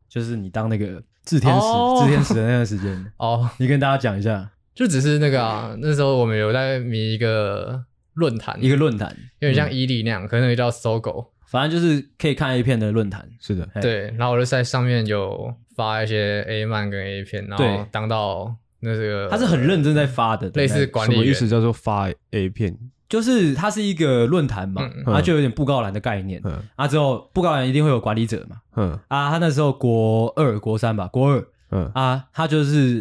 就是你当那个。炽天使，炽天使的那段时间 <laughs> 哦，你跟大家讲一下，就只是那个啊，那时候我们有在迷一个论坛，一个论坛，有点像伊利那样，可能那个叫搜狗，反正就是可以看 A 片的论坛。是的，对。然后我就在上面有发一些 A 漫跟 A 片，然后当到那个他是很认真在发的，类似管理员，什么意思叫做发 A 片？就是它是一个论坛嘛，它就有点布告栏的概念。嗯啊，之后布告栏一定会有管理者嘛。嗯啊，他那时候国二、国三吧，国二。嗯啊，他就是，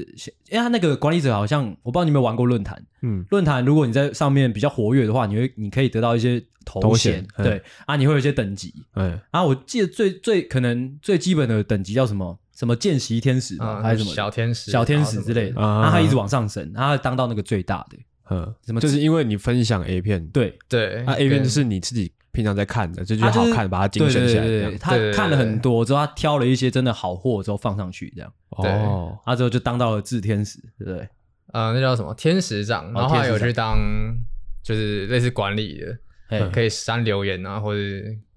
因为他那个管理者好像，我不知道你有没有玩过论坛。嗯，论坛如果你在上面比较活跃的话，你会你可以得到一些头衔。对啊，你会有一些等级。嗯啊，我记得最最可能最基本的等级叫什么？什么见习天使还是什么小天使、小天使之类的。啊，他一直往上升，他当到那个最大的。嗯，什么？就是因为你分享 A 片，对对，那 A 片就是你自己平常在看的，这就好看，把它精选起来。他看了很多之后，他挑了一些真的好货之后放上去，这样。哦，他之后就当到了制天使，对不对？呃，那叫什么天使长？然后还有去当就是类似管理的，可以删留言啊，或者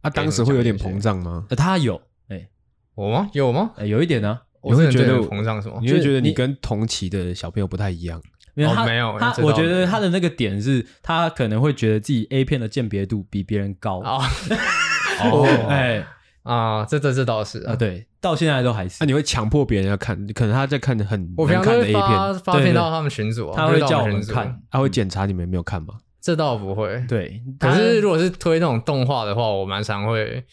他当时会有点膨胀吗？他有，哎，我吗？有吗？有一点呢。你会觉得膨胀什么？你会觉得你跟同期的小朋友不太一样？没有他，没有他。我觉得他的那个点是，他可能会觉得自己 A 片的鉴别度比别人高。哦，<laughs> 哎啊，这这这倒是啊，对，到现在都还是。那你会强迫别人要看？可能他在看的很难看的 A 片，发片到他们群组，他会叫我们看，他会检查你们有没有看吗？这倒不会。对，可是如果是推那种动画的话，我蛮常会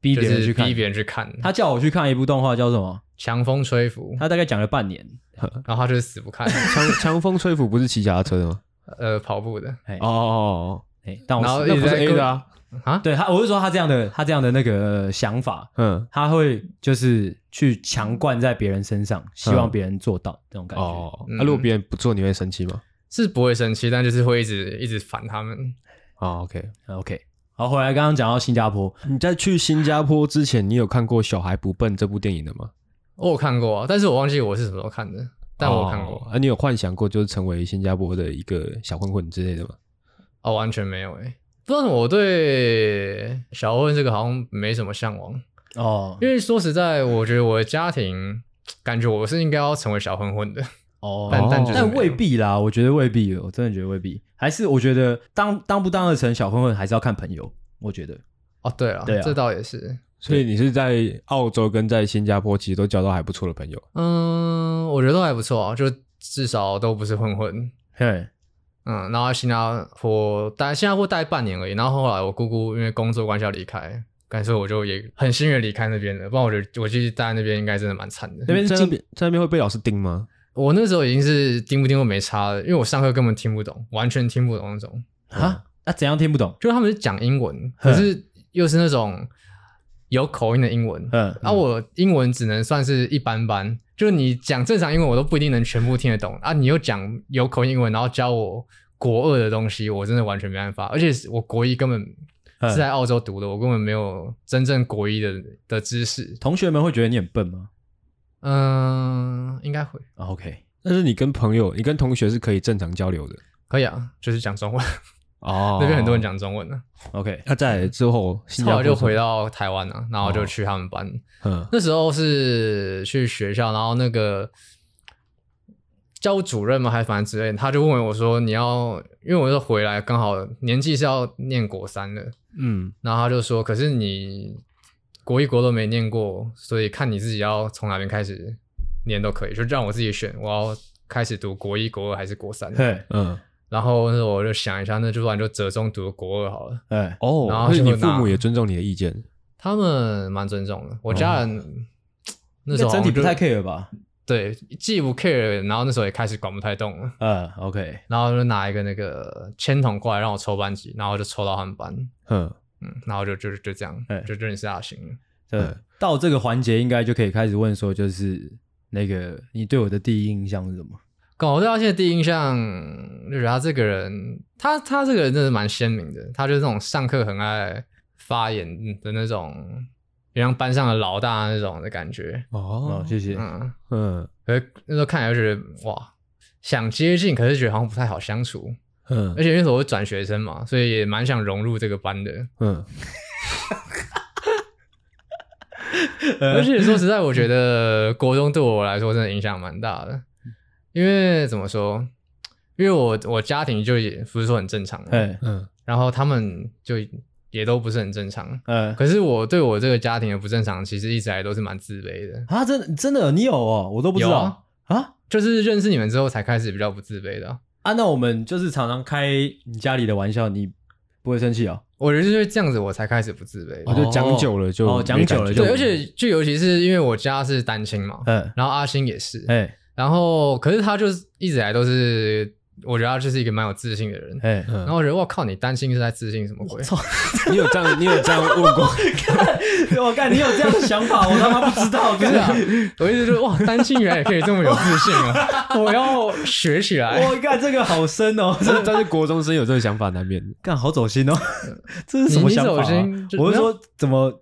逼别人去看，逼别人去看。他叫我去看一部动画，叫什么？强风吹拂。他大概讲了半年。<laughs> 然后他就是死不看。<laughs> 强强风吹拂不是骑脚踏车的吗？呃，跑步的。哦哦哦，哎，但我然后那不是 A 的啊？啊，对他，我是说他这样的，他这样的那个想法，嗯，他会就是去强灌在别人身上，希望别人做到这种感觉。哦，那如果别人不做，你会生气吗？是不会生气，但就是会一直一直烦他们。哦，OK，OK。好，回来刚刚讲到新加坡，你在去新加坡之前，你有看过《小孩不笨》这部电影的吗？我有看过啊，但是我忘记我是什么时候看的，但我看过。啊，你有幻想过就是成为新加坡的一个小混混之类的吗？哦，完全没有诶，不知道我对小混混这个好像没什么向往哦。因为说实在，我觉得我的家庭感觉我是应该要成为小混混的哦，但但但未必啦，我觉得未必，我真的觉得未必。还是我觉得当当不当得成小混混，还是要看朋友。我觉得哦，对啊，对啊，这倒也是。所以你是在澳洲跟在新加坡，其实都交到还不错的朋友。嗯，我觉得都还不错啊，就至少都不是混混。嘿，嗯，然后新加坡待新加坡待半年而已，然后后来我姑姑因为工作关系要离开，感受我就也很幸运离开那边的，不然我觉得我继续待在那边应该真的蛮惨的。那边在那边在那边会被老师盯吗？我那时候已经是听不听都没差了，因为我上课根本听不懂，完全听不懂那种。啊？那怎样听不懂？就他们是讲英文，可是又是那种。有口音的英文，嗯，啊，我英文只能算是一般般，就是你讲正常英文，我都不一定能全部听得懂啊。你又讲有口音英文，然后教我国二的东西，我真的完全没办法。而且我国一根本是在澳洲读的，我根本没有真正国一的的知识。同学们会觉得你很笨吗？嗯，应该会。OK，但是你跟朋友，你跟同学是可以正常交流的，可以啊，就是讲中文。哦，<laughs> 那边很多人讲中文呢。OK，那在之后，后来就回到台湾了，然后就去他们班。嗯，那时候是去学校，然后那个教务主任嘛，还是反正之类的，他就问我说：“你要，因为我是回来刚好年纪是要念国三的，嗯，然后他就说，可是你国一国都没念过，所以看你自己要从哪边开始念都可以，就让我自己选，我要开始读国一、国二还是国三？对，嗯。”然后那时候我就想一下，那就不然就折中读国二好了。哎哦，然后你父母也尊重你的意见。他们蛮尊重的。我家人、哦、那时候整体不太 care 吧？对，既不 care，然后那时候也开始管不太动了。嗯，OK，然后就拿一个那个签筒过来让我抽班级，然后就抽到他们班。嗯嗯，然后就就就这样，欸、就认识阿星了。对，嗯、到这个环节应该就可以开始问说，就是那个你对我的第一印象是什么？我对阿星的第一印象就觉得他这个人，他他这个人真的蛮鲜明的，他就是那种上课很爱发言的那种，像班上的老大那种的感觉。哦，谢谢。嗯嗯，可是那时候看来就觉得哇，想接近，可是觉得好像不太好相处。嗯，而且那时候我转学生嘛，所以也蛮想融入这个班的。嗯，<laughs> 而且说实在，我觉得国中对我来说真的影响蛮大的。因为怎么说？因为我我家庭就也不是说很正常，嗯嗯，然后他们就也都不是很正常，嗯。可是我对我这个家庭的不正常，其实一直来都是蛮自卑的啊！真的真的，你有哦，我都不知道啊，啊。就是认识你们之后才开始比较不自卑的啊。那我们就是常常开你家里的玩笑，你不会生气哦？我觉得就是这样子，我才开始不自卑。我就讲久了就哦，讲久了就对，而且就尤其是因为我家是单亲嘛，嗯，然后阿星也是，哎。然后，可是他就是一直以来都是，我觉得他就是一个蛮有自信的人。哎，然后我觉得，我靠，你担心是在自信什么鬼？你有这样，你有这样问过？<laughs> 我看你有这样的想法，我他妈不知道，真的。我一直说，哇，担心原来也可以这么有自信啊！<laughs> 我要学起来。我看这个好深哦，这但是国中生有这个想法难免。干好走心哦，这是什么想法？我是说，怎么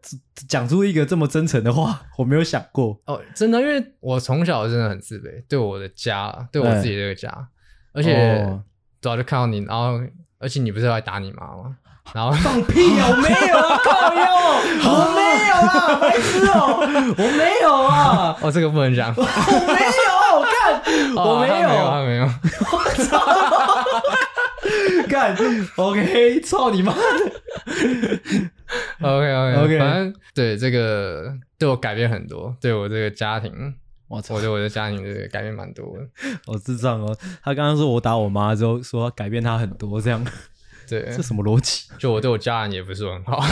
讲出一个这么真诚的话？我没有想过哦，真的，因为我从小真的很自卑，对我的家，对我自己这个家。而且早就看到你，然后而且你不是来打你妈吗？然后放屁啊！我没有啊，<laughs> 靠腰，我没有啊，白痴哦，我没有啊，哦，这个不能讲，<laughs> 我没有啊，我看我没有，他没有，我操，<laughs> 干，OK，操你妈，OK OK OK，反正对这个对我改变很多，对我这个家庭。我操！我觉得我的家庭的改变蛮多的。<laughs> 好智障哦！他刚刚说我打我妈之后，说改变他很多，这样。对，这什么逻辑？<laughs> 就我对我家人也不是很好。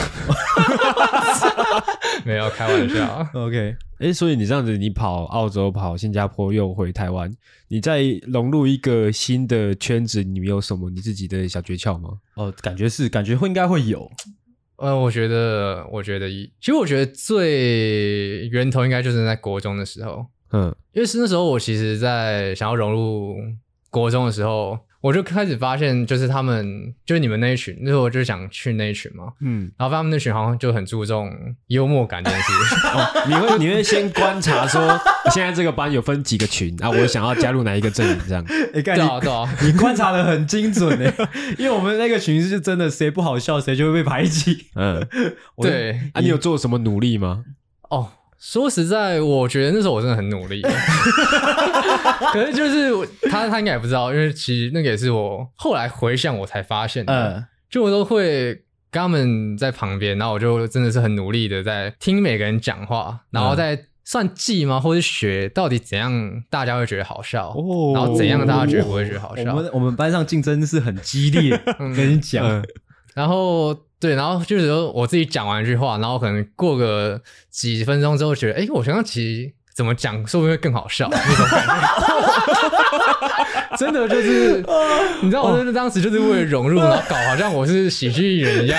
<laughs> 没有开玩笑。OK，哎、欸，所以你这样子，你跑澳洲、跑新加坡，又回台湾，你在融入一个新的圈子，你有什么你自己的小诀窍吗？哦，感觉是，感觉会应该会有。呃，我觉得，我觉得一，其实我觉得最源头应该就是在国中的时候。嗯，因为是那时候我其实，在想要融入国中的时候，我就开始发现，就是他们，就是你们那一群，那时候我就想去那一群嘛，嗯，然后他们那群好像就很注重幽默感这件事。<laughs> 哦，你会 <laughs> 你会先观察说，现在这个班有分几个群啊？我想要加入哪一个阵营这样？<laughs> 哎，对啊对啊，你观察的很精准诶，因为我们那个群是真的，谁不好笑谁就会被排挤。嗯，对啊，你有做什么努力吗？哦。说实在，我觉得那时候我真的很努力，<laughs> 可是就是他他应该也不知道，因为其实那个也是我后来回想我才发现的。嗯，就我都会跟他们在旁边，然后我就真的是很努力的在听每个人讲话，然后在算记吗，或是学到底怎样大家会觉得好笑，哦、然后怎样大家觉得不会觉得好笑。我们我们班上竞争是很激烈，<laughs> 跟你讲，嗯、然后。对，然后就是说我自己讲完一句话，然后可能过个几分钟之后，觉得，哎，我刚刚其实怎么讲，说不定会更好笑那种感觉。<laughs> 真的就是，你知道，我真的当时就是为了融入，然后搞好像我是喜剧艺人一样。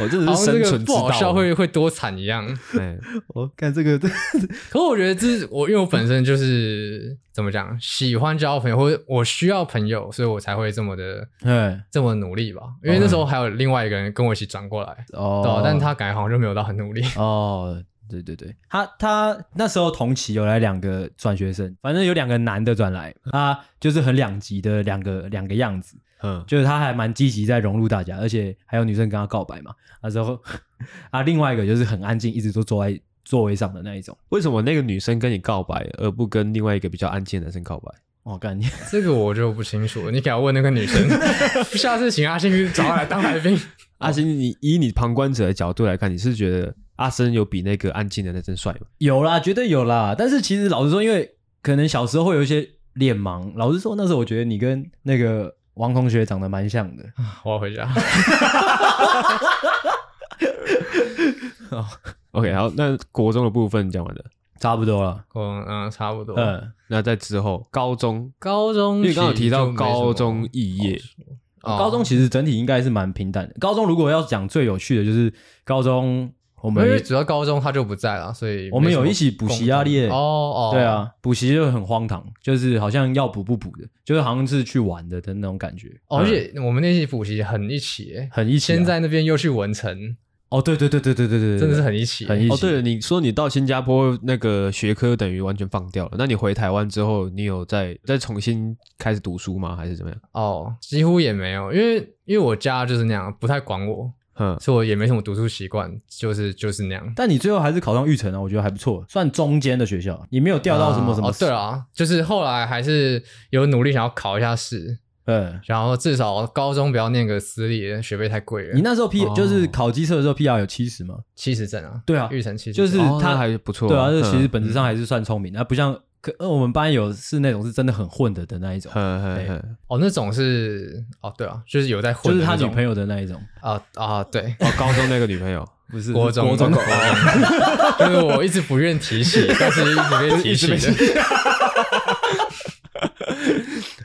我真的是生存之道，不好笑会会多惨一样。对，<laughs> 我看这个，<laughs> 可是我觉得这是我，因为我本身就是怎么讲，喜欢交朋友，或者我需要朋友，所以我才会这么的，对，这么努力吧。因为那时候还有另外一个人跟我一起转过来，哦，但他感觉好像就没有到很努力。哦，对对对，他他那时候同期有来两个转学生，反正有两个男的转来，啊就是很两极的两个两个样子。嗯，就是他还蛮积极在融入大家，而且还有女生跟他告白嘛。那时候 <laughs> 啊，另外一个就是很安静，一直都坐在座位上的那一种。为什么那个女生跟你告白，而不跟另外一个比较安静的男生告白？我干你，<laughs> 这个我就不清楚了。你给我问那个女生，<laughs> 下次请阿星找他来当来宾。阿星，你以你旁观者的角度来看，你是觉得阿生有比那个安静的男生帅吗？有啦，绝对有啦。但是其实老实说，因为可能小时候会有一些脸盲。老实说，那时候我觉得你跟那个。王同学长得蛮像的，我要回家。<laughs> 哦，OK，好，那国中的部分讲完了，差不多了。嗯嗯，差不多。嗯，那在之后，高中，高中，因为刚刚有提到高中肄业。高中其实整体应该是蛮平淡的。高中如果要讲最有趣的，就是高中我们因为主要高中他就不在了，所以我们有一起补习啊，列哦哦，对啊，补习就很荒唐，就是好像要补不补的，就是好像是去玩的的那种感觉。而且我们那期补习很一起，很一起，先在那边又去文成。哦，对对对对对对对，真的是很一起，很一起。哦，对了，你说你到新加坡那个学科等于完全放掉了，那你回台湾之后，你有再再重新开始读书吗？还是怎么样？哦，几乎也没有，因为因为我家就是那样，不太管我，嗯，所以我也没什么读书习惯，就是就是那样。但你最后还是考上育成啊，我觉得还不错，算中间的学校，你没有掉到什么什么。哦，对啊，就是后来还是有努力想要考一下试。嗯，然后至少高中不要念个私立，学费太贵了。你那时候 P 就是考机测的时候，PR 有七十吗？七十证啊？对啊，育成七十，就是他还不错。对啊，这其实本质上还是算聪明，啊不像可呃我们班有是那种是真的很混的的那一种。哦，那种是哦，对啊，就是有在混，就是他女朋友的那一种。啊啊，对，哦，高中那个女朋友 <laughs> 不是国中，国中，就是我一直不愿提起，但是一直被提起的。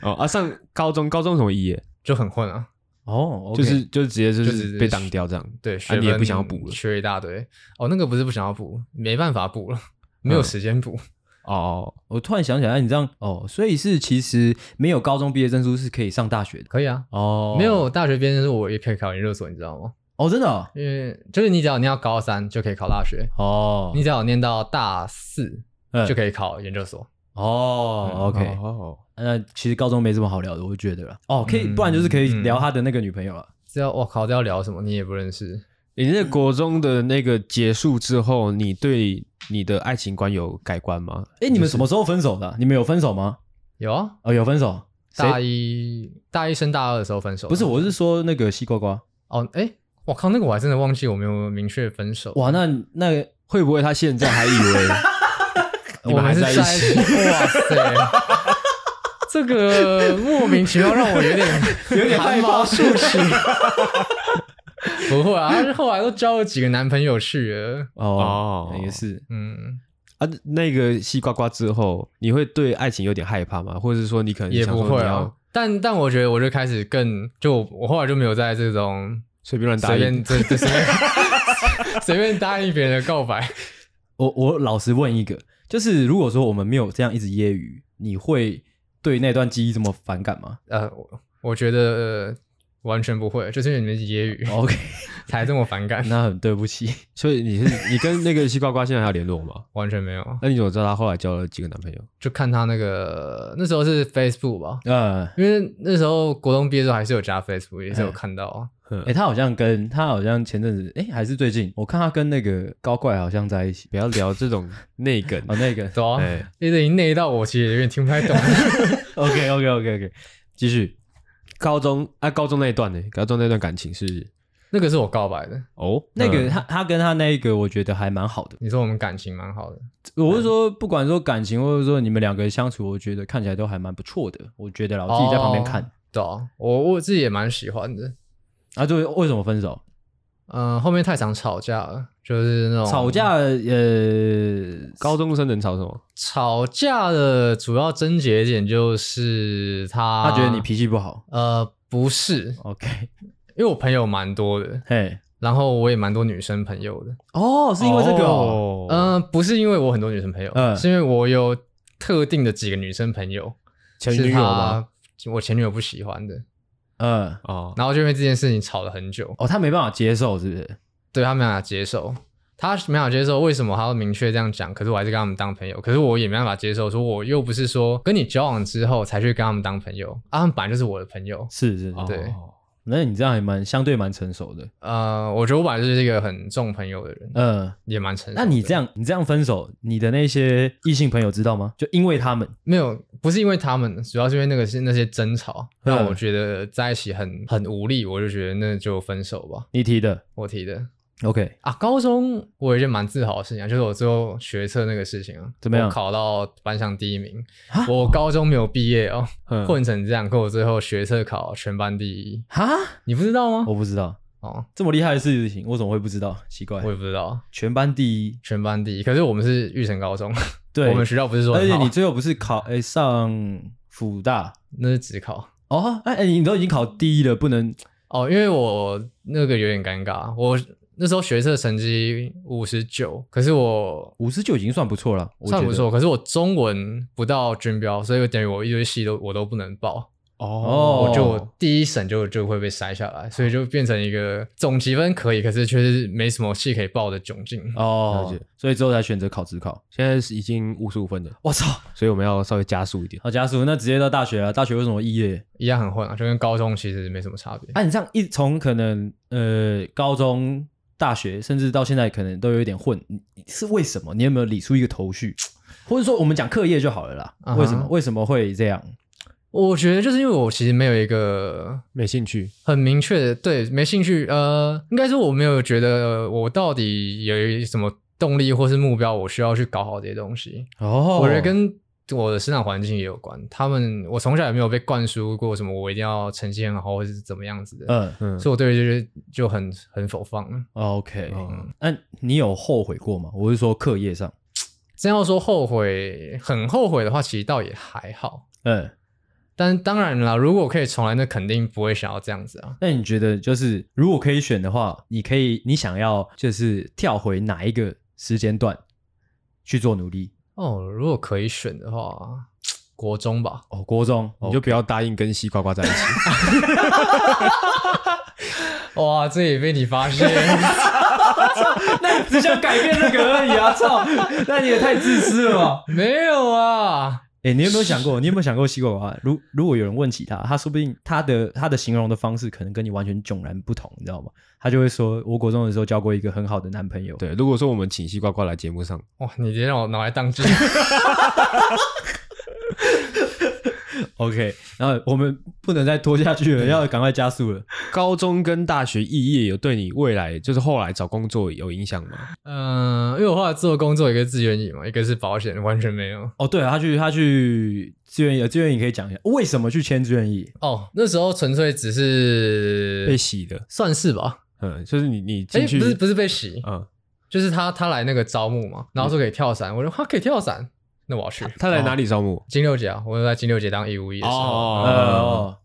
<laughs> 哦啊，上高中高中什么肄业？就很混啊，哦，就是就直接就是被当掉这样，对，啊你也不想要补了，缺一大堆，哦，那个不是不想要补，没办法补了，没有时间补。哦，我突然想起来，你这样哦，所以是其实没有高中毕业证书是可以上大学的，可以啊，哦，没有大学毕业证书我也可以考研究所，你知道吗？哦，真的，因为就是你只要念到高三就可以考大学，哦，你只要念到大四就可以考研究所。哦，OK，哦，那其实高中没什么好聊的，我觉得了。哦，可以，不然就是可以聊他的那个女朋友了。这要我靠，这要聊什么？你也不认识。你那国中的那个结束之后，你对你的爱情观有改观吗？哎，你们什么时候分手的？你们有分手吗？有啊，哦，有分手。大一大一升大二的时候分手。不是，我是说那个西瓜瓜。哦，哎，我靠，那个我还真的忘记我没有明确分手。哇，那那会不会他现在还以为？<laughs> 你们还在一起？哇塞，<laughs> 这个莫名其妙让我有点有点汗毛竖起。<laughs> <laughs> 不会啊，他后来都交了几个男朋友去了。哦，也是，嗯啊，那个西瓜瓜之后，你会对爱情有点害怕吗？或者是说你可能也不会啊？但但我觉得我就开始更就我后来就没有在这种随便乱答应，随便随便 <laughs> 随便答应别人的告白。我我老实问一个。就是如果说我们没有这样一直揶揄，你会对那段记忆这么反感吗？呃，我我觉得、呃、完全不会，就是因为你们揶揄，<laughs> OK，<laughs> 才这么反感。<laughs> 那很对不起。所以你是你跟那个西瓜瓜现在还有联络吗？完全没有。那你怎么知道他后来交了几个男朋友？就看他那个那时候是 Facebook 吧，嗯，因为那时候国中毕业的时候还是有加 Facebook，也是有看到啊。哎、欸，他好像跟他好像前阵子，哎、欸，还是最近，我看他跟那个高怪好像在一起。不要聊这种内梗哦，内梗，走啊，一直已经内到我其实有点听不太懂。OK，OK，OK，OK，继续。高中啊，高中那一段呢？高中那段感情是那个是我告白的哦。那个他他跟他那一个，我觉得还蛮好的。你说我们感情蛮好的，我是说不管说感情，或者说你们两个相处，我觉得看起来都还蛮不错的。我觉得啦，我自己在旁边看，哦、对啊，我我自己也蛮喜欢的。啊，就为什么分手？嗯，后面太常吵架了，就是那种吵架。呃，高中生能吵什么？吵架的主要症结点就是他，他觉得你脾气不好。呃，不是，OK，<laughs> 因为我朋友蛮多的，嘿，然后我也蛮多女生朋友的。哦，是因为这个？哦，嗯，不是因为我很多女生朋友，嗯，是因为我有特定的几个女生朋友，前女友吗？我前女友不喜欢的。嗯。哦，然后就因为这件事情吵了很久。哦，他没办法接受，是不是？对，他没办法接受，他没办法接受，为什么他要明确这样讲？可是我还是跟他们当朋友，可是我也没办法接受，说我又不是说跟你交往之后才去跟他们当朋友，啊，他们本来就是我的朋友，是是，对。哦那你这样还蛮相对蛮成熟的，呃，我觉得我本来就是一个很重朋友的人，嗯，也蛮成熟。那你这样，你这样分手，你的那些异性朋友知道吗？就因为他们没有，不是因为他们，主要是因为那个是那些争吵，让我觉得在一起很很无力，我就觉得那就分手吧。你提的，我提的。OK 啊，高中我有一件蛮自豪的事情啊，就是我最后学测那个事情啊，怎么样？我考到班上第一名。我高中没有毕业哦，混成这样，可我最后学测考全班第一。哈？你不知道吗？我不知道。哦，这么厉害的事情，我怎么会不知道？奇怪，我也不知道。全班第一，全班第一。可是我们是玉成高中，<laughs> 对，我们学校不是说。而且你最后不是考哎上辅大，那是职考哦。哎哎，你都已经考第一了，不能哦，因为我那个有点尴尬。我那时候学测成绩五十九，可是我五十九已经算不错了，算不错。可是我中文不到军标，所以等于我一堆系都我都不能报。哦，我就第一审就就会被筛下来，所以就变成一个总积分可以，可是却是没什么系可以报的窘境。哦，所以之后才选择考职考。现在是已经五十五分了，我操！所以我们要稍微加速一点。好，加速，那直接到大学了。大学为什么一业一样很混啊？就跟高中其实没什么差别。啊，你这样一从可能呃高中、大学，甚至到现在可能都有一点混，是为什么？你有没有理出一个头绪？或者说我们讲课业就好了啦？为什么？为什么会这样？我觉得就是因为我其实没有一个没兴趣，很明确的对没兴趣。呃，应该是我没有觉得我到底有什么动力或是目标，我需要去搞好这些东西。哦，我觉得跟我的生长环境也有关。他们我从小也没有被灌输过什么，我一定要成绩很好或是怎么样子的。嗯嗯，所以我对于这些就很很否放。OK，嗯，那你有后悔过吗？我是说课业上，真要说后悔，很后悔的话，其实倒也还好。嗯。但当然了，如果可以重来，那肯定不会想要这样子啊。那你觉得，就是如果可以选的话，你可以，你想要就是跳回哪一个时间段去做努力？哦，如果可以选的话，<tsk> 国中吧。哦，国中，你就不要答应跟西瓜瓜在一起。<laughs> <laughs> 哇，这也被你发现？<laughs> 那你只想改变那个而已啊！操，那你也太自私了吧？没有啊。哎、欸，你有没有想过？<laughs> 你有没有想过西瓜娃？如如果有人问起他，他说不定他的他的形容的方式可能跟你完全迥然不同，你知道吗？他就会说：“我国中的时候交过一个很好的男朋友。”对，如果说我们请西瓜瓜来节目上，哇，你直接让我拿来当真。<laughs> <laughs> OK，然后我们不能再拖下去了，要赶快加速了。高中跟大学肄业有对你未来，就是后来找工作有影响吗？嗯、呃，因为我后来做工作一个志愿役嘛，一个是保险，完全没有。<laughs> 哦，对啊，他去他去志愿役，志愿役可以讲一下为什么去签志愿役？哦，那时候纯粹只是被洗的，算是吧。嗯，就是你你进去、欸、不是不是被洗，嗯，就是他他来那个招募嘛，然后说可以跳伞，嗯、我说他可以跳伞。那我要去。他来哪里招募？金六姐啊，我在金六姐当义务役的时候，哦，呃、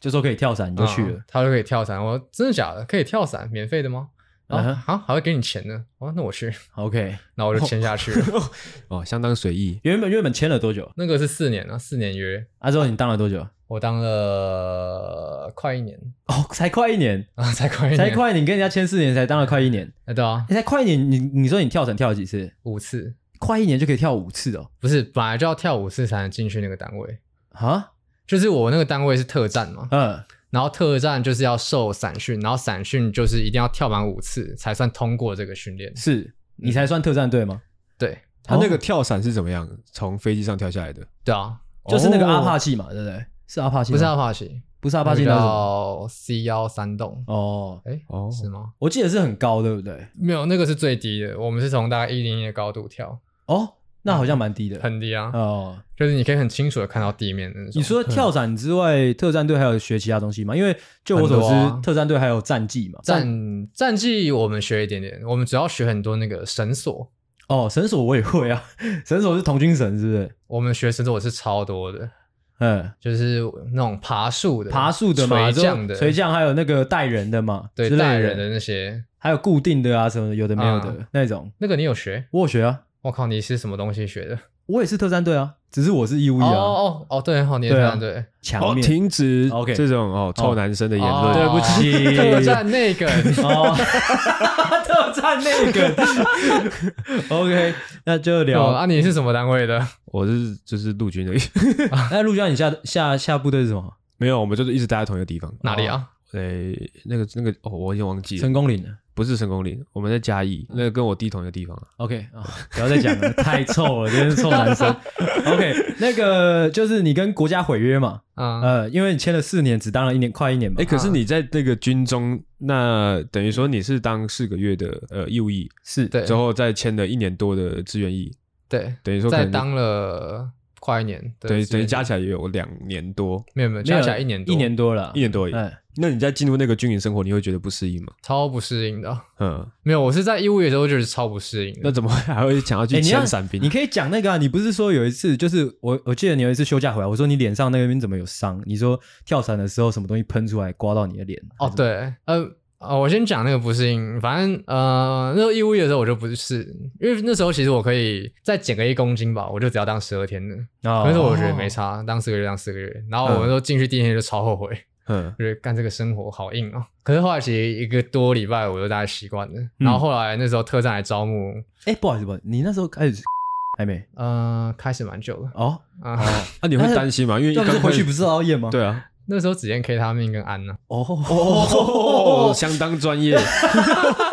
就说可以跳伞，你就去了。嗯、他说可以跳伞，我说真的假的？可以跳伞，免费的吗？然后啊，还会给你钱呢。哦，那我去。OK，那我就签下去了。哦，相当随意。原本原本签了多久？那个是四年啊，四年约。啊，之后你当了多久？我当了快一年。哦，才快一年啊，才快一年，才快一年，你跟人家签四年才当了快一年。哎，对啊，你才快一年，你你说你跳伞跳了几次？五次。快一年就可以跳五次哦？不是，本来就要跳五次才能进去那个单位啊？就是我那个单位是特战嘛，嗯，然后特战就是要受散训，然后散训就是一定要跳满五次才算通过这个训练，是你才算特战队吗？嗯、对，他那个跳伞是怎么样？从飞机上跳下来的？对啊，就是那个阿帕奇嘛，对不对？是阿帕奇？不是阿帕奇，不是阿帕奇，叫 C 幺三栋哦，哎，哦，是吗？我记得是很高，对不对？没有，那个是最低的，我们是从大概一零一的高度跳哦。那好像蛮低的，很低啊。哦，就是你可以很清楚的看到地面的那种。你除了跳伞之外，嗯、特战队还有学其他东西吗？因为就我所知，啊、特战队还有战技嘛。战战技我们学一点点，我们主要学很多那个绳索。哦，绳索我也会啊，<laughs> 绳索是同军绳，是不是？我们学绳索是超多的，嗯，就是那种爬树的、爬树的嘛，垂降的、垂降，还有那个带人的嘛，对，带人的那些，还有固定的啊什么的，有的没有的、啊、那种。那个你有学？我有学啊。我靠，你是什么东西学的？我也是特战队啊，只是我是义务役啊。哦哦哦，对，好，你是特战队。强面停止，OK，这种哦臭男生的言论。对不起，特战那个，<laughs> <laughs> 特战那个。<laughs> OK，那就聊啊，你是什么单位的？我是就是陆军的。那陆军，你下下下部队是什么？没有，我们就是一直待在同一个地方。哪里啊？对，那个那个哦，我已经忘记了。成功岭。不是成功岭，我们在嘉义，那个跟我弟同一个地方 OK 啊，不要再讲了，太臭了，真是臭男生。<laughs> OK，那个就是你跟国家毁约嘛，啊、呃，因为你签了四年，只当了一年，快一年嘛。哎、欸，可是你在那个军中，那等于说你是当四个月的呃义务役，是。对，之后再签了一年多的志愿役，对，等于说再当了快一年，对，等于加起来也有两年多，没有没有，加起来一年多，一年多了，一年多而已。嗯那你在进入那个军营生活，你会觉得不适应吗？超不适应的。嗯，没有，我是在义务役的时候就是超不适应。那怎么还会想要去签伞兵？你可以讲那个啊，你不是说有一次，就是我我记得你有一次休假回来，我说你脸上那边怎么有伤？你说跳伞的时候什么东西喷出来刮到你的脸？哦，对，呃。啊、哦，我先讲那个不适应，反正呃，那时候义务役的时候我就不是，因为那时候其实我可以再减个一公斤吧，我就只要当十二天的，哦、可是我觉得没差，当四个月当四个月，然后我们说进去第一天就超后悔，嗯，就是干这个生活好硬啊、哦，可是后来其实一个多礼拜我就大概习惯了，嗯、然后后来那时候特战来招募，哎、欸，不好意思，不好意思，你那时候开始 <laughs> 还没，呃，开始蛮久了，哦，啊，那你会担心吗？因为刚回去不是熬夜吗？对啊。那时候只验 K 他命跟安呢，哦。哦，<laughs> 相当专业。<laughs>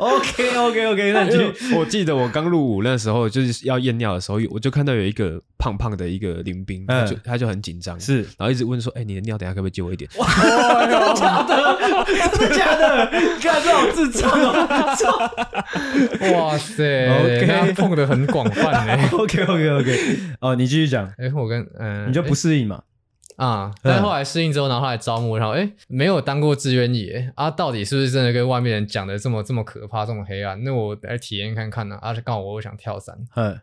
OK OK OK，那就我记得我刚入伍那时候就是要验尿的时候，我就看到有一个胖胖的一个林兵，他就他就很紧张，是，然后一直问说：“哎，你的尿等下可不可以借我一点？” <laughs> 哇，真的假的？真的假的？你看这种智障哦！哇塞，OK，碰的很广泛呢。<laughs> OK OK OK，哦，你继续讲。哎，我跟嗯，你就不适应嘛？啊！但后来适应之后，然后后来招募，然后哎，没有当过志愿野啊，到底是不是真的跟外面人讲的这么这么可怕，这么黑暗？那我来体验看看呢。而且刚好我又想跳伞，嗯，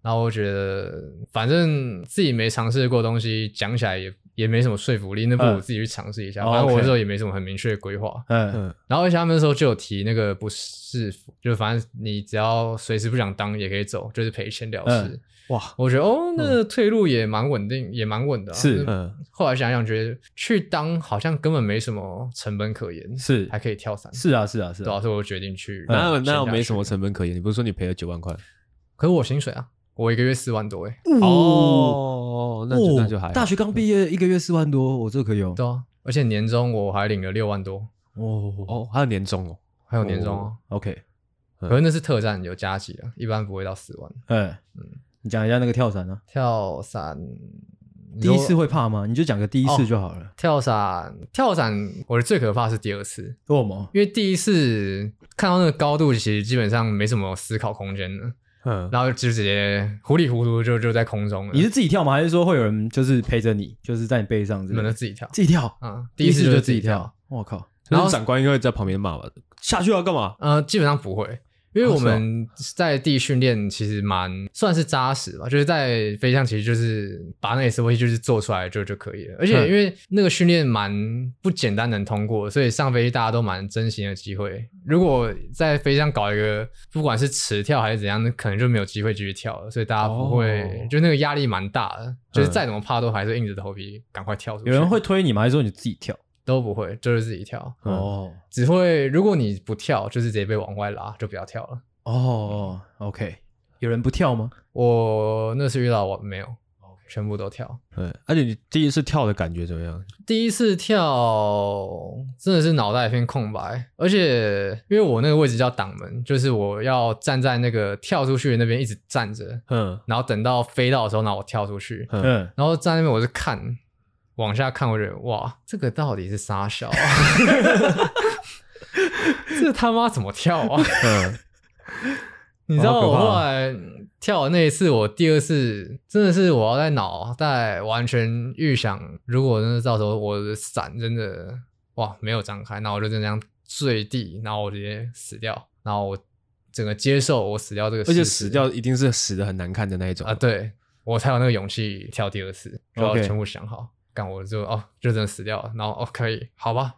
然后我觉得反正自己没尝试过东西，讲起来也也没什么说服力，那不如自己去尝试一下。反正我那时候也没什么很明确的规划，嗯嗯。然后而且他们那时候就有提那个不是，就反正你只要随时不想当也可以走，就是赔钱了事。哇，我觉得哦，那个退路也蛮稳定，也蛮稳的。是，嗯。后来想想，觉得去当好像根本没什么成本可言，是还可以跳伞。是啊，是啊，是啊。所以我决定去。那那我没什么成本可言？你不是说你赔了九万块？可是我薪水啊，我一个月四万多哎。哦，那就那就还。大学刚毕业，一个月四万多，我这可以哦。对啊，而且年终我还领了六万多。哦哦，还有年终哦，还有年终哦。OK，可是那是特战有加急啊，一般不会到四万。嗯嗯。你讲一下那个跳伞呢？跳伞第一次会怕吗？你就讲个第一次就好了。跳伞，跳伞，我的最可怕是第二次。为什么？因为第一次看到那个高度，其实基本上没什么思考空间了。嗯，然后就直接糊里糊涂就就在空中了。你是自己跳吗？还是说会有人就是陪着你，就是在你背上？可能自己跳，自己跳。啊，第一次就自己跳。我靠！然后长官应该在旁边骂吧？下去要干嘛？呃，基本上不会。因为我们在地训练其实蛮算是扎实吧，就是在飞机上其实就是把那 SOP 就是做出来就就可以了。而且因为那个训练蛮不简单能通过，所以上飞机大家都蛮珍惜的机会。如果在飞机上搞一个不管是迟跳还是怎样，那可能就没有机会继续跳了。所以大家不会，哦、就那个压力蛮大的，就是再怎么怕都还是硬着头皮赶快跳出去。有人会推你吗？还是说你自己跳？都不会，就是自己跳哦。只会如果你不跳，就是直接被往外拉，就不要跳了。哦，OK，有人不跳吗？我那次遇到我没有，全部都跳。对，而且你第一次跳的感觉怎么样？第一次跳真的是脑袋一片空白，而且因为我那个位置叫挡门，就是我要站在那个跳出去的那边一直站着，嗯，然后等到飞到的时候，那我跳出去，嗯，然后站在那边我就看。往下看，我觉得哇，这个到底是啥小啊？<laughs> 这他妈怎么跳啊？嗯，你知道我后来跳的那一次，我第二次真的是我要在脑袋完全预想，如果真的到时候我的伞真的哇没有张开，那我就这样坠地，然后我直接死掉，然后我整个接受我死掉这个事，而且死掉一定是死的很难看的那一种啊，对，我才有那个勇气跳第二次，就要全部想好。干我就哦，就真的死掉了，然后哦可以，好吧，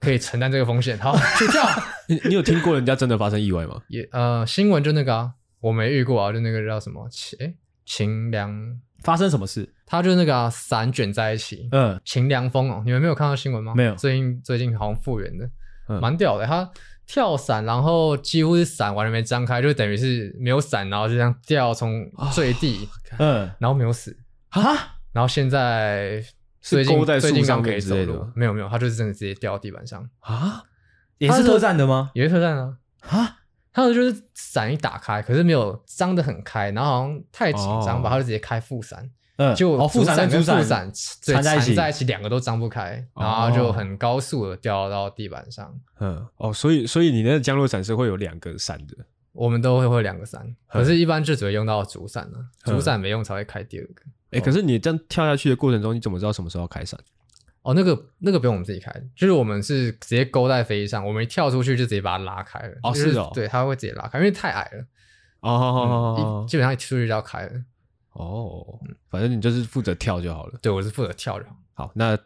可以承担这个风险，好 <laughs> 去跳。<laughs> 你你有听过人家真的发生意外吗？也呃，新闻就那个啊，我没遇过啊，就那个叫什么秦哎秦凉发生什么事？他就是那个啊，伞卷在一起，嗯，秦凉风哦，你们没有看到新闻吗？没有，最近最近好像复原的，嗯，蛮屌的。他跳伞，然后几乎是伞完全没张开，就等于是没有伞，然后就这样掉从坠地，嗯，然后没有死啊，然后现在。最近最近刚可以走路，没有没有，他就是真的直接掉到地板上啊！也是特战的吗？也是特战啊！啊，他的就是伞一打开，可是没有张的很开，然后好像太紧张吧，他就直接开副伞，嗯，就副伞跟副伞缠在一起，在一起两个都张不开，然后就很高速的掉到地板上。嗯，哦，所以所以你那个降落伞是会有两个伞的，我们都会会两个伞，可是一般就只会用到主伞了，主伞没用才会开第二个。哎，可是你这样跳下去的过程中，你怎么知道什么时候要开伞？哦，那个那个不用我们自己开，就是我们是直接勾在飞机上，我们一跳出去就直接把它拉开了。哦，是哦，对，它会直接拉开，因为太矮了。哦，基本上一出去就要开了。哦，反正你就是负责跳就好了。对，我是负责跳就好。好，那。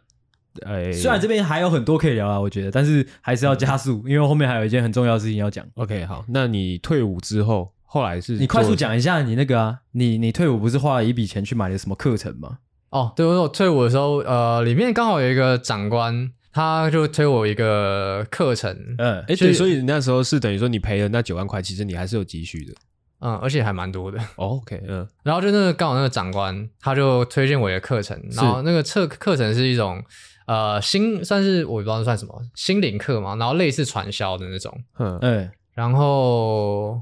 哎，虽然这边还有很多可以聊啊，我觉得，但是还是要加速，因为后面还有一件很重要的事情要讲。OK，好，那你退伍之后，后来是你快速讲一下你那个啊，你你退伍不是花了一笔钱去买了什么课程吗？哦，对，我退伍的时候，呃，里面刚好有一个长官，他就推我一个课程。嗯，哎，对，所以你那时候是等于说你赔了那九万块，其实你还是有积蓄的。嗯，而且还蛮多的。OK，嗯，然后就那个刚好那个长官，他就推荐我一个课程，然后那个课课程是一种。呃，新算是我也不知道算什么心灵课嘛，然后类似传销的那种，嗯，哎，然后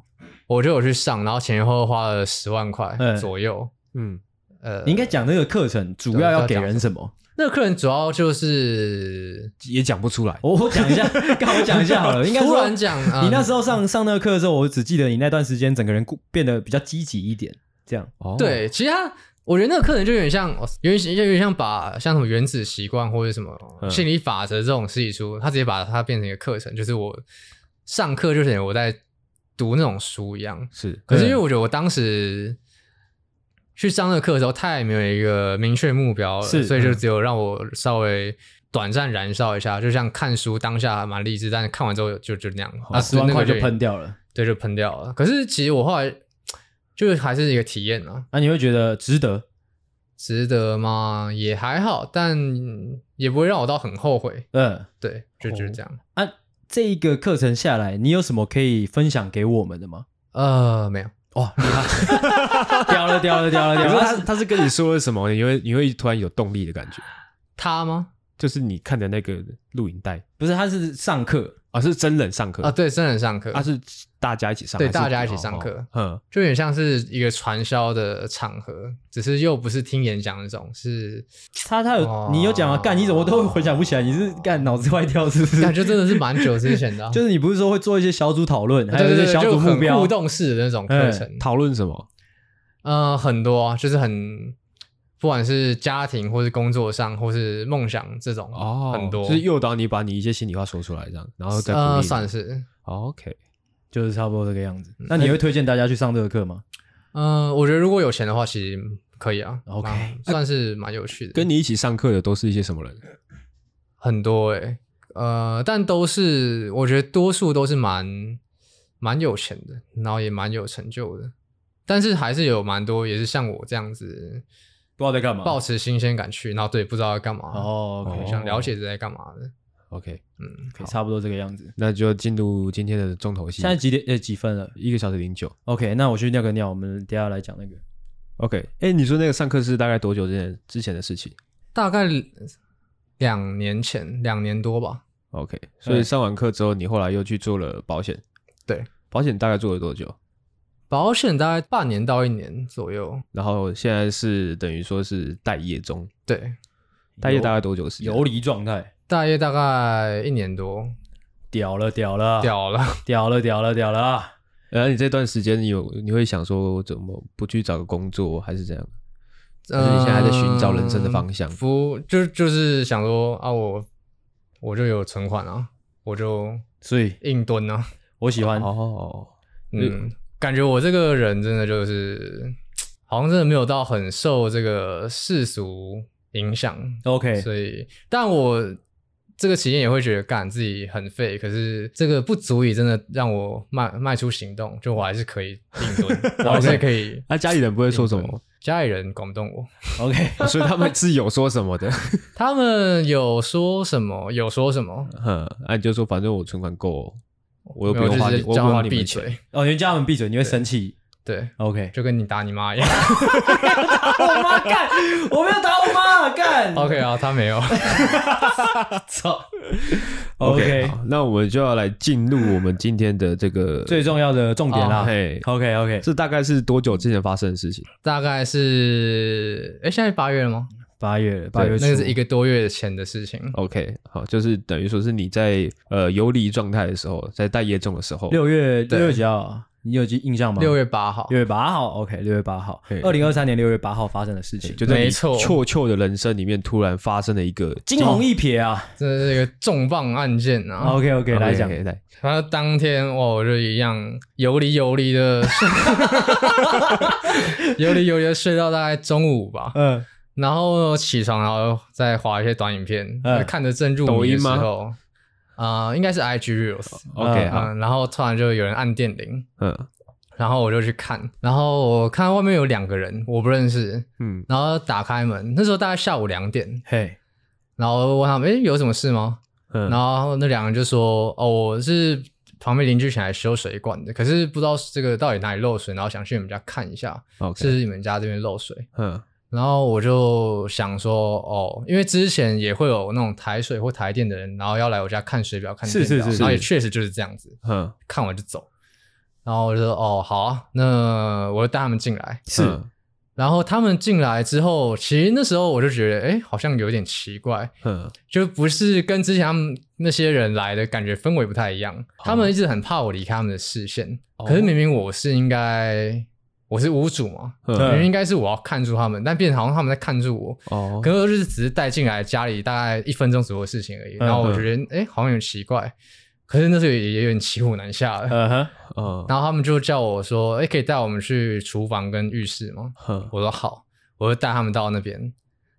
我就有去上，然后前前后后花了十万块左右，嗯，呃，你应该讲那个课程主要要给人什么？那个课程主要就是也讲不出来，我我讲一下，刚好讲一下好了，应该突然讲，你那时候上上那个课的时候，我只记得你那段时间整个人变得比较积极一点，这样，哦，对，其他。我觉得那个课程就有点像，有点有点像把像什么原子习惯或者什么心理法则这种事情书，他直接把它变成一个课程，就是我上课就等于我在读那种书一样。是，可是因为我觉得我当时去上那个课的时候，太没有一个明确目标了，是，所以就只有让我稍微短暂燃烧一下，就像看书当下蛮励志，但是看完之后就就那样，那十万块就喷掉了，对，就喷掉了。可是其实我后来。就是还是一个体验啊，那、啊、你会觉得值得？值得吗？也还好，但也不会让我到很后悔。嗯，对，就就是这样。啊，这一个课程下来，你有什么可以分享给我们的吗？呃，没有。哇，厉害！<laughs> 掉了，掉了，掉了，掉了。<laughs> 他他是跟你说了什么？你会你会突然有动力的感觉？他吗？就是你看的那个录影带，不是？他是上课。啊，是真人上课啊，对，真人上课，他是大家一起上，对，大家一起上课，嗯，就有点像是一个传销的场合，只是又不是听演讲那种，是他他有你有讲啊，干你怎么都回想不起来？你是干脑子坏掉是不是？感觉真的是蛮久之前的，<laughs> 就是你不是说会做一些小组讨论，还有一些小组目标互动式的那种课程，讨论什么？呃，很多，就是很。不管是家庭，或是工作上，或是梦想这种，哦，很多，就是诱导你把你一些心里话说出来，这样，然后再鼓励。呃，算是。OK，就是差不多这个样子。那你会推荐大家去上这个课吗？嗯，我觉得如果有钱的话，其实可以啊。OK，算是蛮有趣的。跟你一起上课的都是一些什么人？很多诶，呃，但都是我觉得多数都是蛮蛮有钱的，然后也蛮有成就的，但是还是有蛮多也是像我这样子。不知道在干嘛，保持新鲜感去，然后对，不知道在干嘛哦，okay, 想了解是在干嘛的。OK，嗯，可以差不多这个样子，那就进入今天的重头戏。现在几点？呃，几分了？一个小时零九。OK，那我去尿个尿，我们等下来讲那个。OK，哎、欸，你说那个上课是大概多久之前之前的事情？大概两年前，两年多吧。OK，所以上完课之后，你后来又去做了保险。对，保险大概做了多久？保险大概半年到一年左右，然后现在是等于说是待业中。对，待业大概多久时间？游离状态。待业大概一年多。屌了，屌了，屌了，屌了，屌了，屌了啊！然后你这段时间你有你会想说怎么不去找个工作，还是怎样？呃，还是你现在还在寻找人生的方向？不，就就是想说啊，我我就有存款啊，我就所以硬蹲啊。我喜欢哦，嗯。感觉我这个人真的就是，<tsk> 好像真的没有到很受这个世俗影响。OK，所以，但我这个期间也会觉得干自己很废，可是这个不足以真的让我迈迈出行动。就我还是可以定蹲，<laughs> 我还是可以。那家里人不会说什么？家里人管不动我。OK，<laughs> 所以他们是有说什么的？他们有说什么？有说什么？<laughs> 哼，那你就说反正我存款够。我又不用花你，我不用花你闭嘴。哦，你叫他们闭嘴，你会生气。对，OK，就跟你打你妈一样。打 <laughs> 我妈干，我没有打我妈干。OK 啊，他没有。<laughs> 操。OK，那我们就要来进入我们今天的这个 <laughs> 最重要的重点啦。嘿，OK，OK，这大概是多久之前发生的事情？大概是，哎，现在八月了吗？八月，八月那个是一个多月前的事情。OK，好，就是等于说是你在呃游离状态的时候，在待业中的时候。六月六月几号？你有记印象吗？六月八号，六月八号，OK，六月八号，二零二三年六月八号发生的事情，就在你错错的人生里面突然发生了一个惊鸿一瞥啊，这是一个重磅案件啊。OK OK，来讲来，然后当天哇，我就一样游离游离的睡，<laughs> <laughs> 游离游离的睡到大概中午吧。嗯，然后起床，然后再滑一些短影片，看着正入迷的时候。啊、呃，应该是 IG Reels，OK，嗯，然后突然就有人按电铃，嗯，然后我就去看，然后我看到外面有两个人，我不认识，嗯，然后打开门，那时候大概下午两点，嘿，然后问他们，诶，有什么事吗？嗯，然后那两个人就说，哦，我是旁边邻居请来修水管的，可是不知道这个到底哪里漏水，然后想去你们家看一下.是你们家这边漏水，嗯。然后我就想说，哦，因为之前也会有那种台水或台电的人，然后要来我家看水表、看电表，是是是是，然后也确实就是这样子，嗯，看完就走。然后我就说，哦，好啊，那我就带他们进来。是，然后他们进来之后，其实那时候我就觉得，哎，好像有点奇怪，嗯，就不是跟之前他们那些人来的感觉氛围不太一样。他们一直很怕我离开他们的视线，可是明明我是应该。我是屋主嘛，因为应该是我要看住他们，但变成好像他们在看住我。哦，可能就是只是带进来家里大概一分钟左右的事情而已。然后我觉得，哎、欸，好像有点奇怪。可是那时候也有点骑虎难下了。嗯哼，嗯。然后他们就叫我说，哎、欸，可以带我们去厨房跟浴室吗？我说好，我就带他们到那边。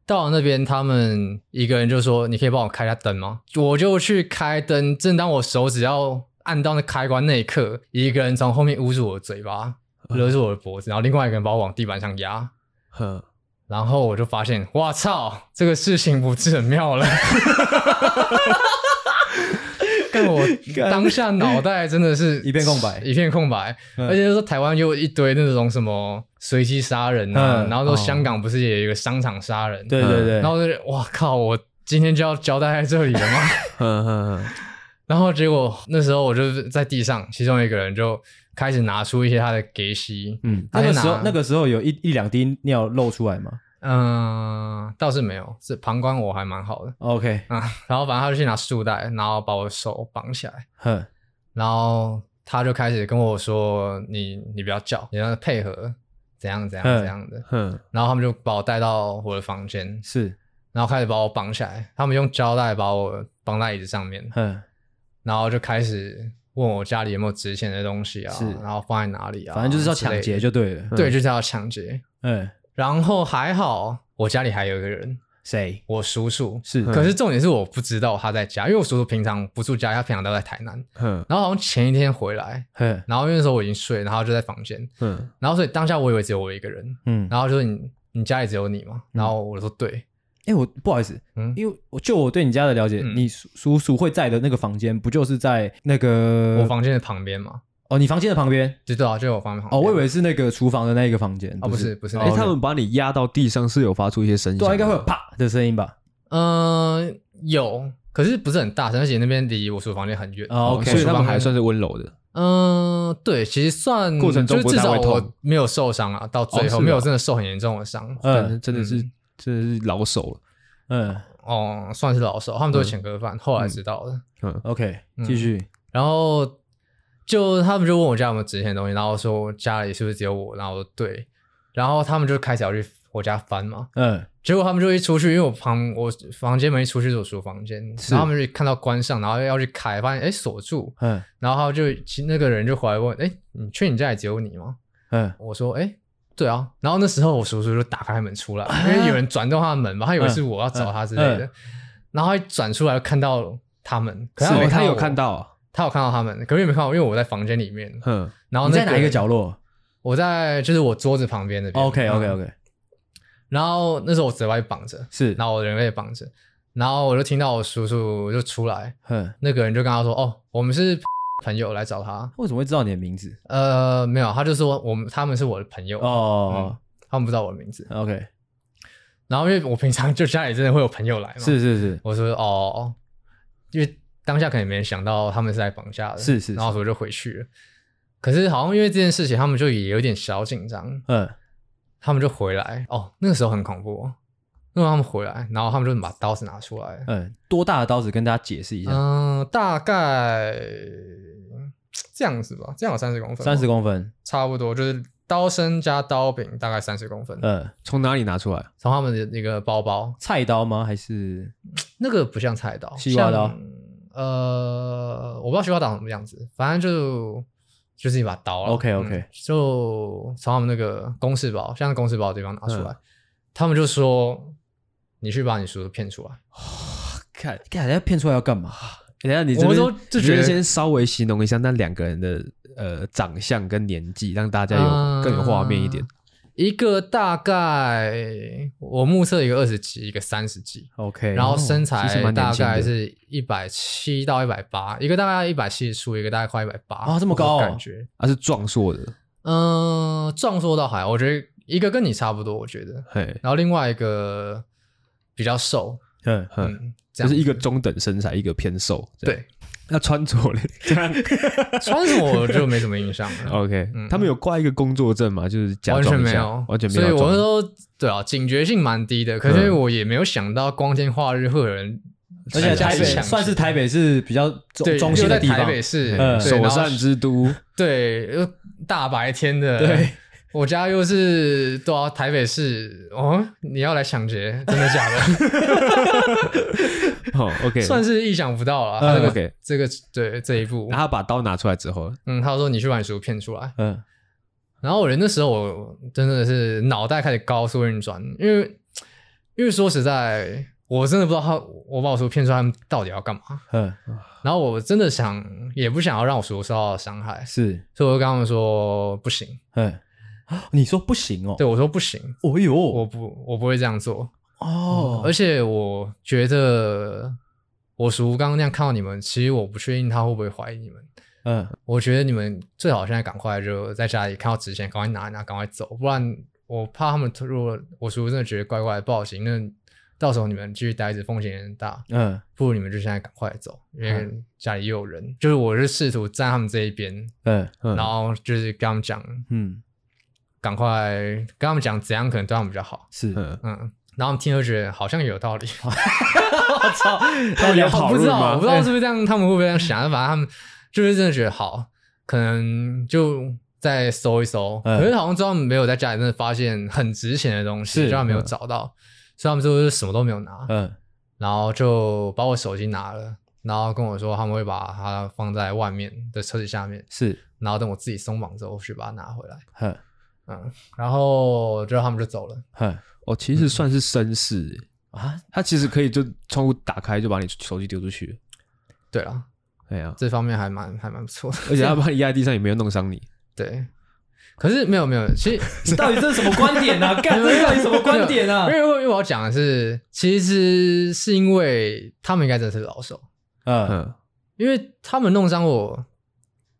到了那边，他们一个人就说：“你可以帮我开下灯吗？”我就去开灯。正当我手指要按到那开关那一刻，一个人从后面捂住我的嘴巴。勒住我的脖子，然后另外一个人把我往地板上压，呵，然后我就发现，哇操，这个事情不是很妙了。<laughs> 但我 <laughs> 当下脑袋真的是 <laughs> 一片空白，一片空白，而且说台湾又有一堆那种什么随机杀人啊，然后说香港不是也有一个商场杀人，对对对，然后我就哇靠，我今天就要交代在这里了吗？嗯嗯，然后结果那时候我就在地上，其中一个人就。开始拿出一些他的给息，嗯，那个时候那个时候有一一两滴尿漏出来吗？嗯，倒是没有，是膀胱我还蛮好的。OK，啊、嗯，然后反正他就去拿束带，然后把我手绑起来，哼，然后他就开始跟我说：“你你不要叫，你要配合，怎样怎样怎样的。”哼，然后他们就把我带到我的房间，是，然后开始把我绑起来，他们用胶带把我绑在椅子上面，哼，然后就开始。问我家里有没有值钱的东西啊？是，然后放在哪里啊？反正就是要抢劫就对了。对，就是要抢劫。嗯，然后还好，我家里还有一个人，谁？我叔叔。是，可是重点是我不知道他在家，因为我叔叔平常不住家，他平常都在台南。嗯，然后好像前一天回来，嗯，然后那时候我已经睡，然后就在房间。嗯，然后所以当下我以为只有我一个人。嗯，然后就是你你家里只有你吗？然后我说对。哎，我不好意思，嗯，因为我就我对你家的了解，你叔叔会在的那个房间，不就是在那个我房间的旁边吗？哦，你房间的旁边，对啊，就我房间旁边。哦，我以为是那个厨房的那一个房间。哦，不是，不是。哎，他们把你压到地上是有发出一些声音，对，应该会有啪的声音吧？嗯，有，可是不是很大声，而且那边离我叔房间很远。哦，所以他们还算是温柔的。嗯，对，其实算过程中至少我没有受伤啊，到最后没有真的受很严重的伤。嗯，真的是真的是老手了。嗯，哦，算是老手，他们都是前科犯，嗯、后来知道的。嗯，嗯，OK，继续。然后就他们就问我家有没有值钱的东西，然后说家里是不是只有我，然后我说对，然后他们就开始要去我家翻嘛。嗯，结果他们就一出去，因为我旁我房间门一出去是我书房间，然后他们就看到关上，然后要去开，发现哎锁住。嗯，然后他就其那个人就回来问，哎，你确定你家里只有你吗？嗯，我说哎。对啊，然后那时候我叔叔就打开门出来，因为有人转动他的门嘛，他以为是我要找他之类的。然后一转出来看到他们，可是他有看到，他有看到他们，可是没看到，因为我在房间里面。嗯，然后你在哪一个角落？我在就是我桌子旁边那边。OK OK OK。然后那时候我嘴巴绑着，是，然后我人被绑着，然后我就听到我叔叔就出来，嗯，那个人就跟他说：“哦，我们是。”朋友来找他，为什么会知道你的名字？呃，没有，他就说我们他们是我的朋友哦、嗯，他们不知道我的名字。OK，然后因为我平常就家里真的会有朋友来嘛，是是是，我说哦，因为当下可能没人想到他们是来绑架的，是是，然后所以就回去了。可是好像因为这件事情，他们就也有点小紧张，嗯，他们就回来哦，那个时候很恐怖。因为他们回来，然后他们就把刀子拿出来。嗯，多大的刀子？跟大家解释一下。嗯，大概这样子吧，这样有三十公分，三十公分，差不多就是刀身加刀柄大概三十公分。嗯，从哪里拿出来？从他们的那个包包，菜刀吗？还是那个不像菜刀，西瓜刀？呃，我不知道西瓜刀什么样子，反正就就是一把刀。OK OK，、嗯、就从他们那个公事包，像公事包的地方拿出来，嗯、他们就说：“你去把你叔叔骗出来。<sighs> ”看，看人家骗出来要干嘛？<sighs> 等下你这边就觉得先稍微形容一下那两个人的呃长相跟年纪，让大家有更有画面一点。嗯一个大概我目测一个二十几，一个三十几，OK，然后身材大概是一百七到一百八，一个大概一百七十出，一个大概快一百八啊，这么高，感觉。他是壮硕的，嗯，壮硕倒还，我觉得一个跟你差不多，我觉得，嘿，然后另外一个比较瘦，嗯嗯，就是一个中等身材，一个偏瘦，对。那穿着嘞？<laughs> 穿着我就没什么印象了。<laughs> OK，他们有挂一个工作证吗？就是完全没有，完全没有。所以我说，对啊，警觉性蛮低的。可是我也没有想到光天化日会有人，而且台北算是台北市比较中心的地方，台北市首善之都。对，大白天的。对。我家又是多少台北市哦？你要来抢劫？真的假的？<laughs> 哦，OK，算是意想不到了。嗯，OK，这个对这一步，然后他把刀拿出来之后，嗯，他说你去把你叔叔骗出来。嗯，然后我人的时候我真的是脑袋开始高速运转，因为因为说实在，我真的不知道他我把我叔叔骗出来，他们到底要干嘛。嗯，然后我真的想也不想要让我叔叔受到伤害，是，所以我就跟他们说不行。嗯。你说不行哦？对，我说不行。哦呦，我不，我不会这样做哦。而且我觉得，我叔刚刚那样看到你们，其实我不确定他会不会怀疑你们。嗯，我觉得你们最好现在赶快就在家里看到纸钱，赶快拿一拿，赶快走，不然我怕他们如果我叔真的觉得怪怪的不好行，那到时候你们继续待着风险也很大。嗯，不如你们就现在赶快走，因为家里又有人。就是我是试图站他们这一边，嗯，然后就是跟他们讲，嗯。赶快跟他们讲怎样可能对他们比较好，是嗯，然后他们听就觉得好像有道理。<laughs> 我操，<laughs> 他们有讨论吗？我不知道是不是这样，他们会不会这样想？反正他们就是真的觉得好，可能就再搜一搜。可是好像之后没有在家里真的发现很值钱的东西，就没有找到，所以他们就是什么都没有拿。嗯，然后就把我手机拿了，然后跟我说他们会把它放在外面的车子下面，是，然后等我自己松绑之后去把它拿回来。嗯，然后之后他们就走了。哼，哦，其实算是绅士啊，他其实可以就窗户打开就把你手机丢出去。对啊，哎呀，这方面还蛮还蛮不错的，而且他把你压在地上也没有弄伤你。对，可是没有没有，其实 <laughs> 你到底这是什么观点啊？<laughs> 干，这到底什么观点啊？因为因为我要讲的是，其实是因为他们应该真的是老手。嗯，因为他们弄伤我，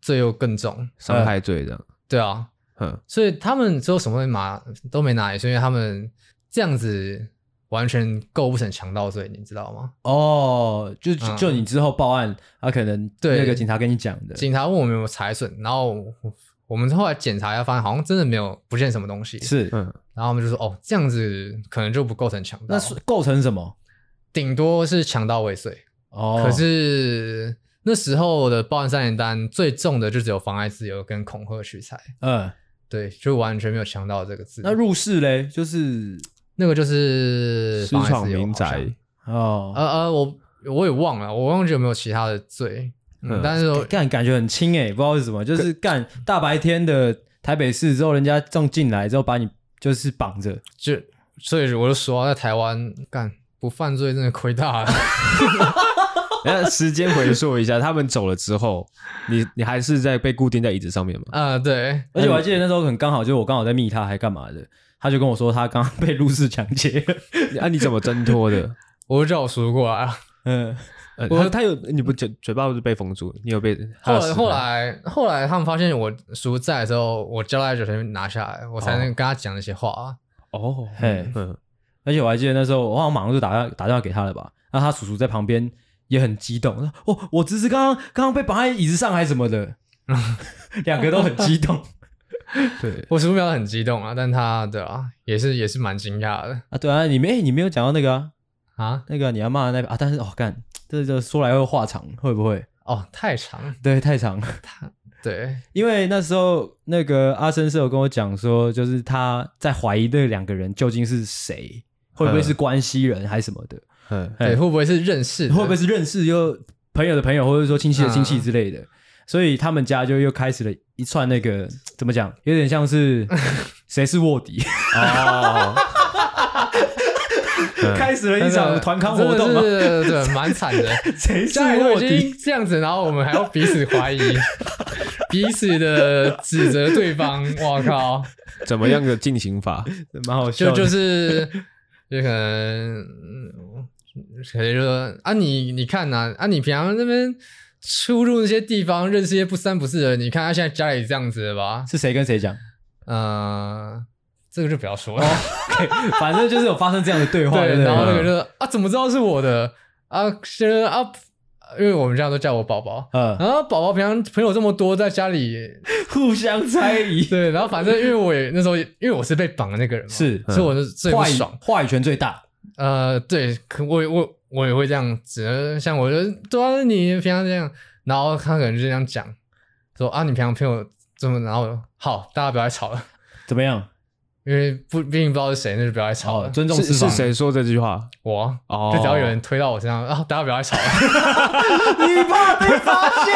罪又更重，伤害罪这样。对啊。嗯，所以他们之后什么都拿都没拿，也是因为他们这样子完全构不成强盗罪，你知道吗？哦，就就你之后报案，他可能对。那个警察跟你讲的，警察问我们有没有财损，然后我们后来检查一下，发现好像真的没有不见什么东西，是，嗯，然后我们就说，哦，这样子可能就不构成强盗，那是构成什么？顶多是强盗未遂。哦，可是那时候的报案三联单最重的就只有妨碍自由跟恐吓取财，嗯。对，就完全没有想到这个字。那入室嘞，就是那个就是私闯民宅哦。呃呃，我我也忘了，我忘记有没有其他的罪。嗯，但是干感觉很轻诶，不知道是什么，就是干大白天的台北市之后，人家正进来之后把你就是绑着，就所以我就说在台湾干不犯罪真的亏大了。<laughs> 那时间回溯一下，他们走了之后，你你还是在被固定在椅子上面吗？啊、呃，对。而且我还记得那时候很刚好，就是我刚好在密他，还干嘛的？他就跟我说他刚刚被入室抢劫。<laughs> 啊，你怎么挣脱的？<laughs> 我就叫我叔叔过来啊。嗯，我他，他有你不嘴嘴巴不是被封住？你有被？后来后来后来他们发现我叔叔在的时候，我交代就先拿下来，我才能跟他讲那些话。哦，嘿，嗯。而且我还记得那时候，我好像马上就打电打电话给他了吧？那他叔叔在旁边。也很激动，说：“哦，我只是刚刚刚刚被绑在椅子上还是什么的，<laughs> 两个都很激动。<laughs> 对，我十五秒很激动啊，但他对啊，也是也是蛮惊讶的啊。对啊，你没你没有讲到那个啊，啊那个你要骂的那个啊，但是哦干，这就说来会话长，会不会？哦，太长，对，太长。他对，因为那时候那个阿生是有跟我讲说，就是他在怀疑那两个人究竟是谁，会不会是关系人还是什么的？嗯，对，会不会是认识？会不会是认识又朋友的朋友，或者说亲戚的亲戚之类的？所以他们家就又开始了一串那个 <laughs> 怎么讲，有点像是 <laughs> 谁是卧底哦。<laughs> 开始了一场团康活动，对对对，蛮惨的。谁是卧底？这样子，然后我们还要彼此怀疑，彼此的指责对方。我靠，怎么样的进行法？蛮好笑。就就是，就可能，可能就说啊，你你看呐，啊，你平常那边出入那些地方，认识一些不三不四的人，你看他现在家里这样子的吧？是谁跟谁讲？嗯。这个就不要说了，okay, 反正就是有发生这样的对话。对，然后那个就说啊，怎么知道是我的啊？是啊，因为我们家都叫我宝宝。嗯，然后宝宝平常朋友这么多，在家里 <laughs> 互相猜疑。<laughs> 对，然后反正因为我也那时候，因为我是被绑的那个人嘛，是，所以我是最不爽，话语权最大。呃，对，可我我我也会这样子，像我就都是你平常这样，然后他可能就这样讲，说啊，你平常朋友这么，然后好，大家不要再吵了，怎么样？<laughs> 因为不毕竟不知道是谁，那就不要再吵了。尊重是是谁说这句话？我哦，就只要有人推到我身上啊，大家不要再吵了。<laughs> 你怕被发现？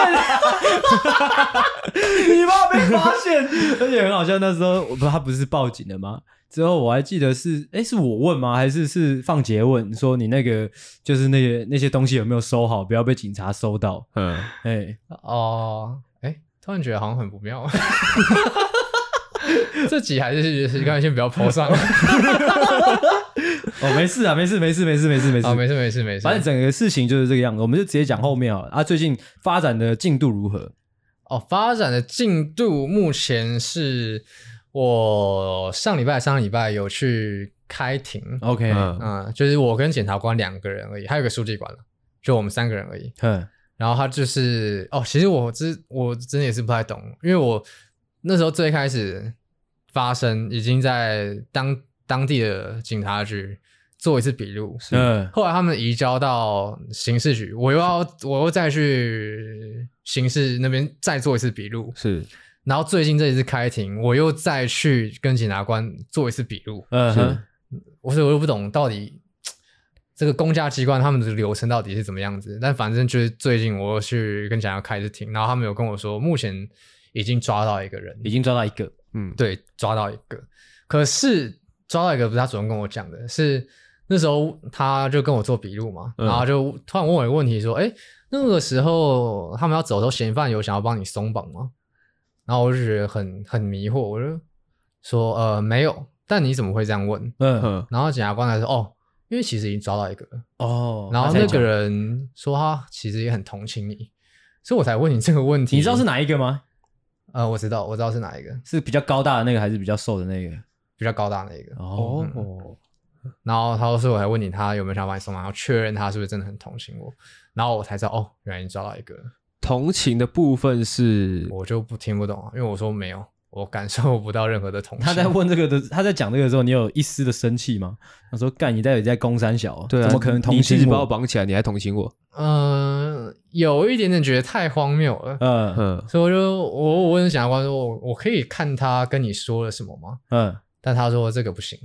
<laughs> 你怕被发现？而且很好笑，那时候我不他不是报警了吗？之后我还记得是，哎，是我问吗？还是是放杰问说你那个就是那些那些东西有没有收好，不要被警察收到？嗯，哎，哦，哎，突然觉得好像很不妙。<laughs> 这集还是刚才先不要抛上。<laughs> 哦，没事啊，没事，没事，没事，没事，没事，没事，没事，没事。反正整个事情就是这个样子，我们就直接讲后面啊。啊，最近发展的进度如何？哦，发展的进度目前是。我上礼拜、上礼拜有去开庭。OK，嗯，就是我跟检察官两个人而已，还有个书记官，就我们三个人而已。嗯，然后他就是哦，其实我真我真的也是不太懂，因为我那时候最开始。发生已经在当当地的警察局做一次笔录，嗯，后来他们移交到刑事局，我又要我又再去刑事那边再做一次笔录，是，然后最近这一次开庭，我又再去跟检察官做一次笔录，嗯，哼，我说我又不懂到底这个公家机关他们的流程到底是怎么样子，但反正就是最近我又去跟检察官开一次庭，然后他们有跟我说，目前已经抓到一个人，已经抓到一个。嗯，对，抓到一个，可是抓到一个不是他主动跟我讲的，是那时候他就跟我做笔录嘛，嗯、然后就突然问我一个问题，说：“哎，那个时候他们要走的时候，嫌犯有想要帮你松绑吗？”然后我就觉得很很迷惑，我就说：“呃，没有。”但你怎么会这样问？嗯，然后检察官来说：“哦，因为其实已经抓到一个了。”哦，然后那个人说他其实也很同情你，所以我才问你这个问题。你知道是哪一个吗？呃，我知道，我知道是哪一个，是比较高大的那个，还是比较瘦的那个？比较高大那个。哦，嗯、然后他说，我还问你，他有没有想把你送，然后确认他是不是真的很同情我，然后我才知道，哦，原来你抓到一个。同情的部分是，我就不听不懂，因为我说没有。我感受不到任何的同情。他在问这个的，他在讲这个的时候，你有一丝的生气吗？他说：“干，你到底在攻三小？啊对啊，怎么可能同情我？你自己把我绑起来，你还同情我？”嗯、呃，有一点点觉得太荒谬了。嗯嗯，所以我就我我问检察官说：“我我可以看他跟你说了什么吗？”嗯，但他说这个不行，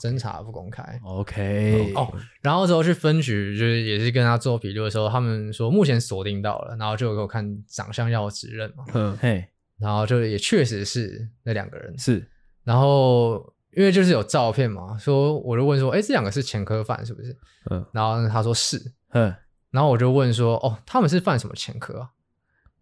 侦查不公开。OK 哦，然后之后去分局，就是也是跟他做笔录的时候，他们说目前锁定到了，然后就给我看长相要指认嘛。嗯。嘿。然后就也确实是那两个人。是，然后因为就是有照片嘛，说我就问说，哎，这两个是前科犯是不是？嗯，然后他说是，嗯，然后我就问说，哦，他们是犯什么前科啊？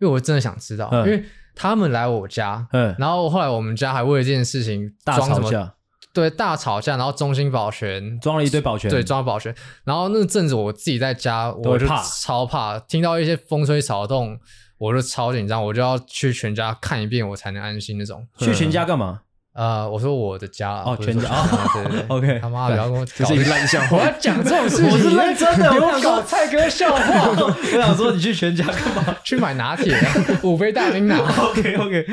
因为我真的想知道，嗯、因为他们来我家，嗯，然后后来我们家还为了这件事情大吵架，对，大吵架，然后中心保全装了一堆保全，对，装了保全，然后那阵子我自己在家，我就超怕，听到一些风吹草动。我就超紧张，我就要去全家看一遍，我才能安心那种。去全家干嘛？呃，我说我的家哦，全家 <laughs> 啊，对对对，OK。他妈的，不要跟我这是一个烂笑话。我要讲这种事情，我是认真的，我搞蔡哥笑话。<laughs> 我想说，你去全家干嘛？<laughs> 去买拿铁，五杯大冰拿。OK OK。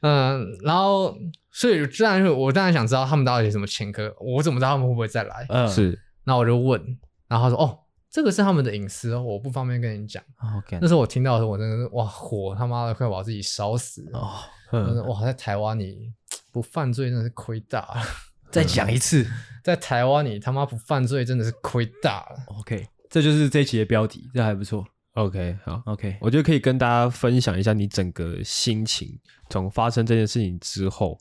嗯，然后所以自然我当然想知道他们到底有什么前科，我怎么知道他们会不会再来？嗯，是。那我就问，然后他说哦。这个是他们的隐私哦，我不方便跟你讲。OK，那时候我听到的时候，我真的是哇，火他妈的快把自己烧死了。哦，嗯、哇，在台湾你不犯罪真的是亏大了。<laughs> 再讲一次，在台湾你他妈不犯罪真的是亏大了。OK，这就是这一期的标题，这还不错。OK，好，OK，我觉得可以跟大家分享一下你整个心情，从发生这件事情之后，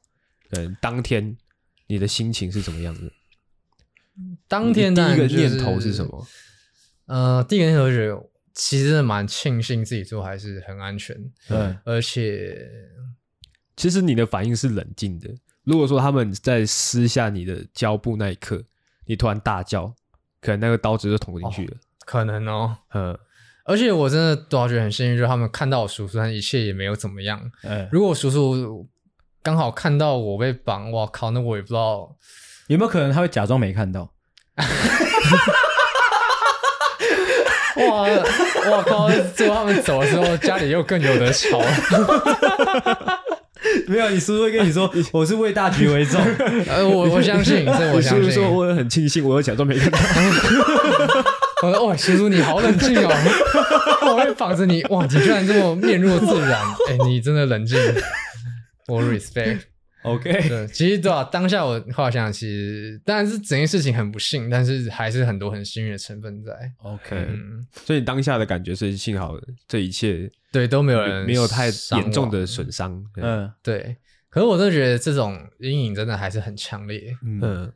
嗯，当天你的心情是怎么样的？当天第一个念头是什么？呃，第一个念头是，其实蛮庆幸自己做还是很安全，嗯，而且其实你的反应是冷静的。如果说他们在撕下你的胶布那一刻，你突然大叫，可能那个刀子就捅进去了，哦，可能哦，嗯，而且我真的多少觉得很幸运，就是他们看到我叔叔，但一切也没有怎么样。嗯，如果叔叔刚好看到我被绑，哇靠，那我也不知道有没有可能他会假装没看到。哇！我靠！最后他们走的时候，家里又更有得吵。<laughs> 没有，你叔叔会跟你说：“ <laughs> 我是为大局为重。<laughs> ”呃，我我相信，这我相信。叔叔说我也很庆幸，我有假装没看到。我说：“哇，叔叔你好冷静哦！我会绑着你，哇，你居然这么面若自然。哎，你真的冷静，我 respect。” <laughs> OK，对，其实对啊，当下我后来想想，其实当然是整件事情很不幸，但是还是很多很幸运的成分在。OK，嗯，所以当下的感觉是幸好这一切对都没有人没有太严重的损伤。嗯，对。可是我真的觉得这种阴影真的还是很强烈。嗯，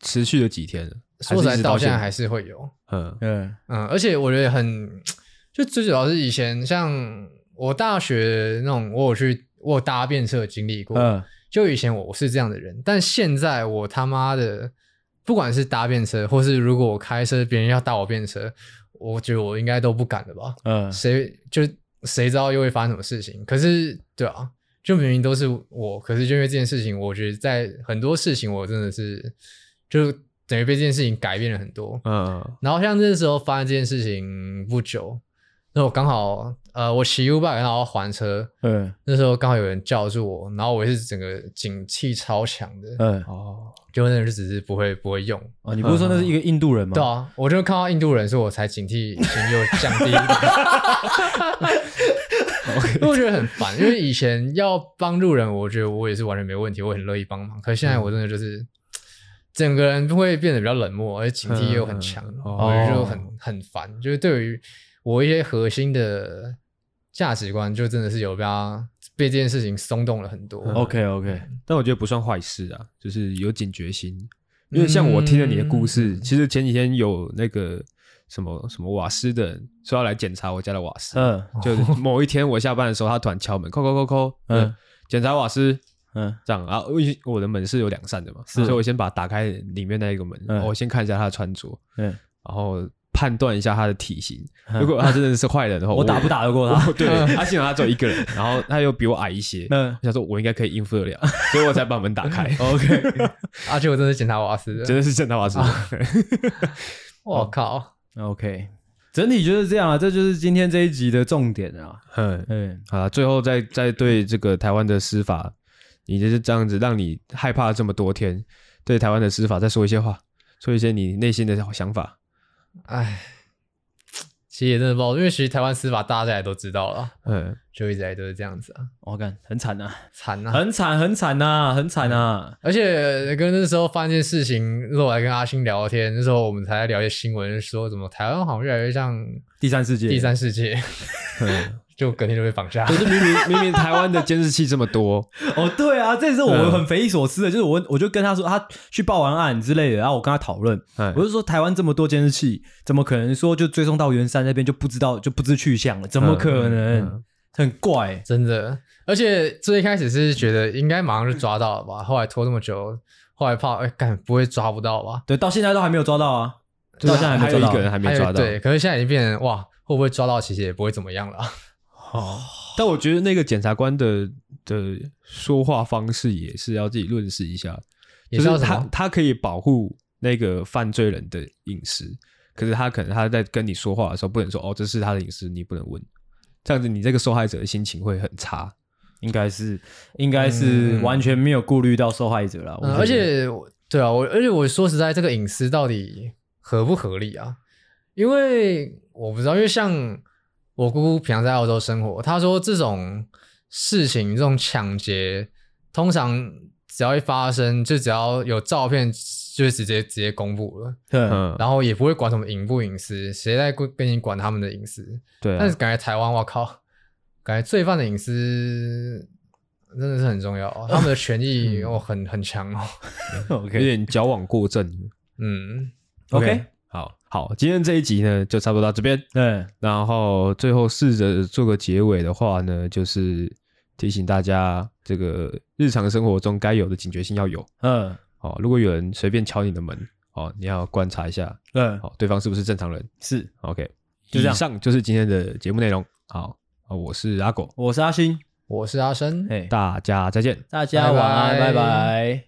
持续了几天，说实在到现在还是会有。嗯嗯嗯，而且我觉得很，就最主要是以前像我大学那种，我有去我有搭便车经历过。嗯。就以前我是这样的人，但现在我他妈的，不管是搭便车，或是如果我开车，别人要搭我便车，我觉得我应该都不敢的吧。嗯，谁就谁知道又会发生什么事情？可是，对啊，就明明都是我，可是就因为这件事情，我觉得在很多事情我真的是就等于被这件事情改变了很多。嗯，然后像那时候发生这件事情不久。那我刚好，呃，我骑 U-bike 然后还车，嗯，那时候刚好有人叫住我，然后我也是整个警气超强的，嗯，哦，就那就只是不会不会用，哦，你不是说那是一个印度人吗？对啊，我就看到印度人，所以我才警惕心又降低一点，<laughs> 因为我觉得很烦，因为以前要帮路人，我觉得我也是完全没问题，我很乐意帮忙，可是现在我真的就是整个人会变得比较冷漠，而且警惕又很强，我就很很烦，就是对于。我一些核心的价值观，就真的是有被他被这件事情松动了很多。OK OK，但我觉得不算坏事啊，就是有警觉心。因为像我听了你的故事，嗯、其实前几天有那个什么什么瓦斯的人说要来检查我家的瓦斯，嗯，就是某一天我下班的时候，他突然敲门，叩叩叩叩，嗯，检查瓦斯，嗯，这样啊，我的门是有两扇的嘛，是所以我先把打开里面那一个门，嗯、我先看一下他的穿着，嗯，然后。判断一下他的体型，如果他真的是坏人的话，我打不打得过他？<laughs> 对，他幸好他只有一个人，然后他又比我矮一些，嗯，我想说我应该可以应付得了，<laughs> 所以我才把门打开。<laughs> OK，而且我真的是检查瓦斯的，真的是检查瓦斯。我靠，OK，整体就是这样啊，这就是今天这一集的重点啊。嗯。嗯，好了，最后再再对这个台湾的司法，你就是这样子让你害怕这么多天，对台湾的司法再说一些话，说一些你内心的想法。唉，其实也真的不好，因为其实台湾司法大家也都知道了，嗯，就一直来都是这样子啊。我感很惨呐，惨呐，很惨，很惨呐，很惨呐。而且跟那时候发生件事情，那时候我还跟阿星聊天，那时候我们才在聊一些新闻，说怎么台湾好像越来越像第三世界，第三世界。<laughs> <laughs> 嗯就隔天就被绑架。可是明明明明台湾的监视器这么多 <laughs> 哦，对啊，这也是我很匪夷所思的。就是我我就跟他说，他去报完案之类的，然后我跟他讨论，我就说台湾这么多监视器，怎么可能说就追踪到圆山那边就不知道就不知去向了？怎么可能？很怪，真的。而且最一开始是觉得应该马上就抓到了吧，后来拖这么久，后来怕哎，干不会抓不到吧？对，到现在都还没有抓到啊，到现在还有一个人还没抓到。对，可是现在已经变成哇，会不会抓到？其实也不会怎么样了。哦，但我觉得那个检察官的的说话方式也是要自己论事一下，也是就是他他可以保护那个犯罪人的隐私，可是他可能他在跟你说话的时候不能说哦，这是他的隐私，你不能问，这样子你这个受害者的心情会很差，应该是应该是完全没有顾虑到受害者了，嗯，而且对啊，我而且我说实在，这个隐私到底合不合理啊？因为我不知道，因为像我姑姑平常在澳洲生活，她说这种事情，这种抢劫，通常只要一发生，就只要有照片，就直接直接公布了，嗯，然后也不会管什么隐不隐私，谁在跟你管他们的隐私？对、啊，但是感觉台湾，我靠，感觉罪犯的隐私。真的是很重要，他们的权益 <laughs> 哦很很强哦。OK，<laughs> 有点矫枉过正。嗯，OK，好好，今天这一集呢就差不多到这边。对，然后最后试着做个结尾的话呢，就是提醒大家，这个日常生活中该有的警觉性要有。嗯，好，如果有人随便敲你的门，哦，你要观察一下，嗯，好，对方是不是正常人？是，OK。以上就是今天的节目内容。好，我是阿狗，我是阿星。我是阿生，哎，大家再见，大家晚安，拜拜。拜拜。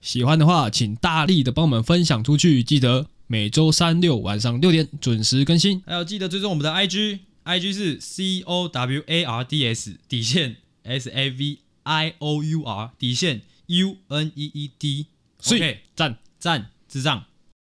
喜欢的话，请大力的帮我们分享出去，记得每周三六晚上六点准时更新，还要记得追踪我们的 IG，IG 是 C O W A R D S 底线 S A V I O U R 底线 U N E E D。所以赞赞智障。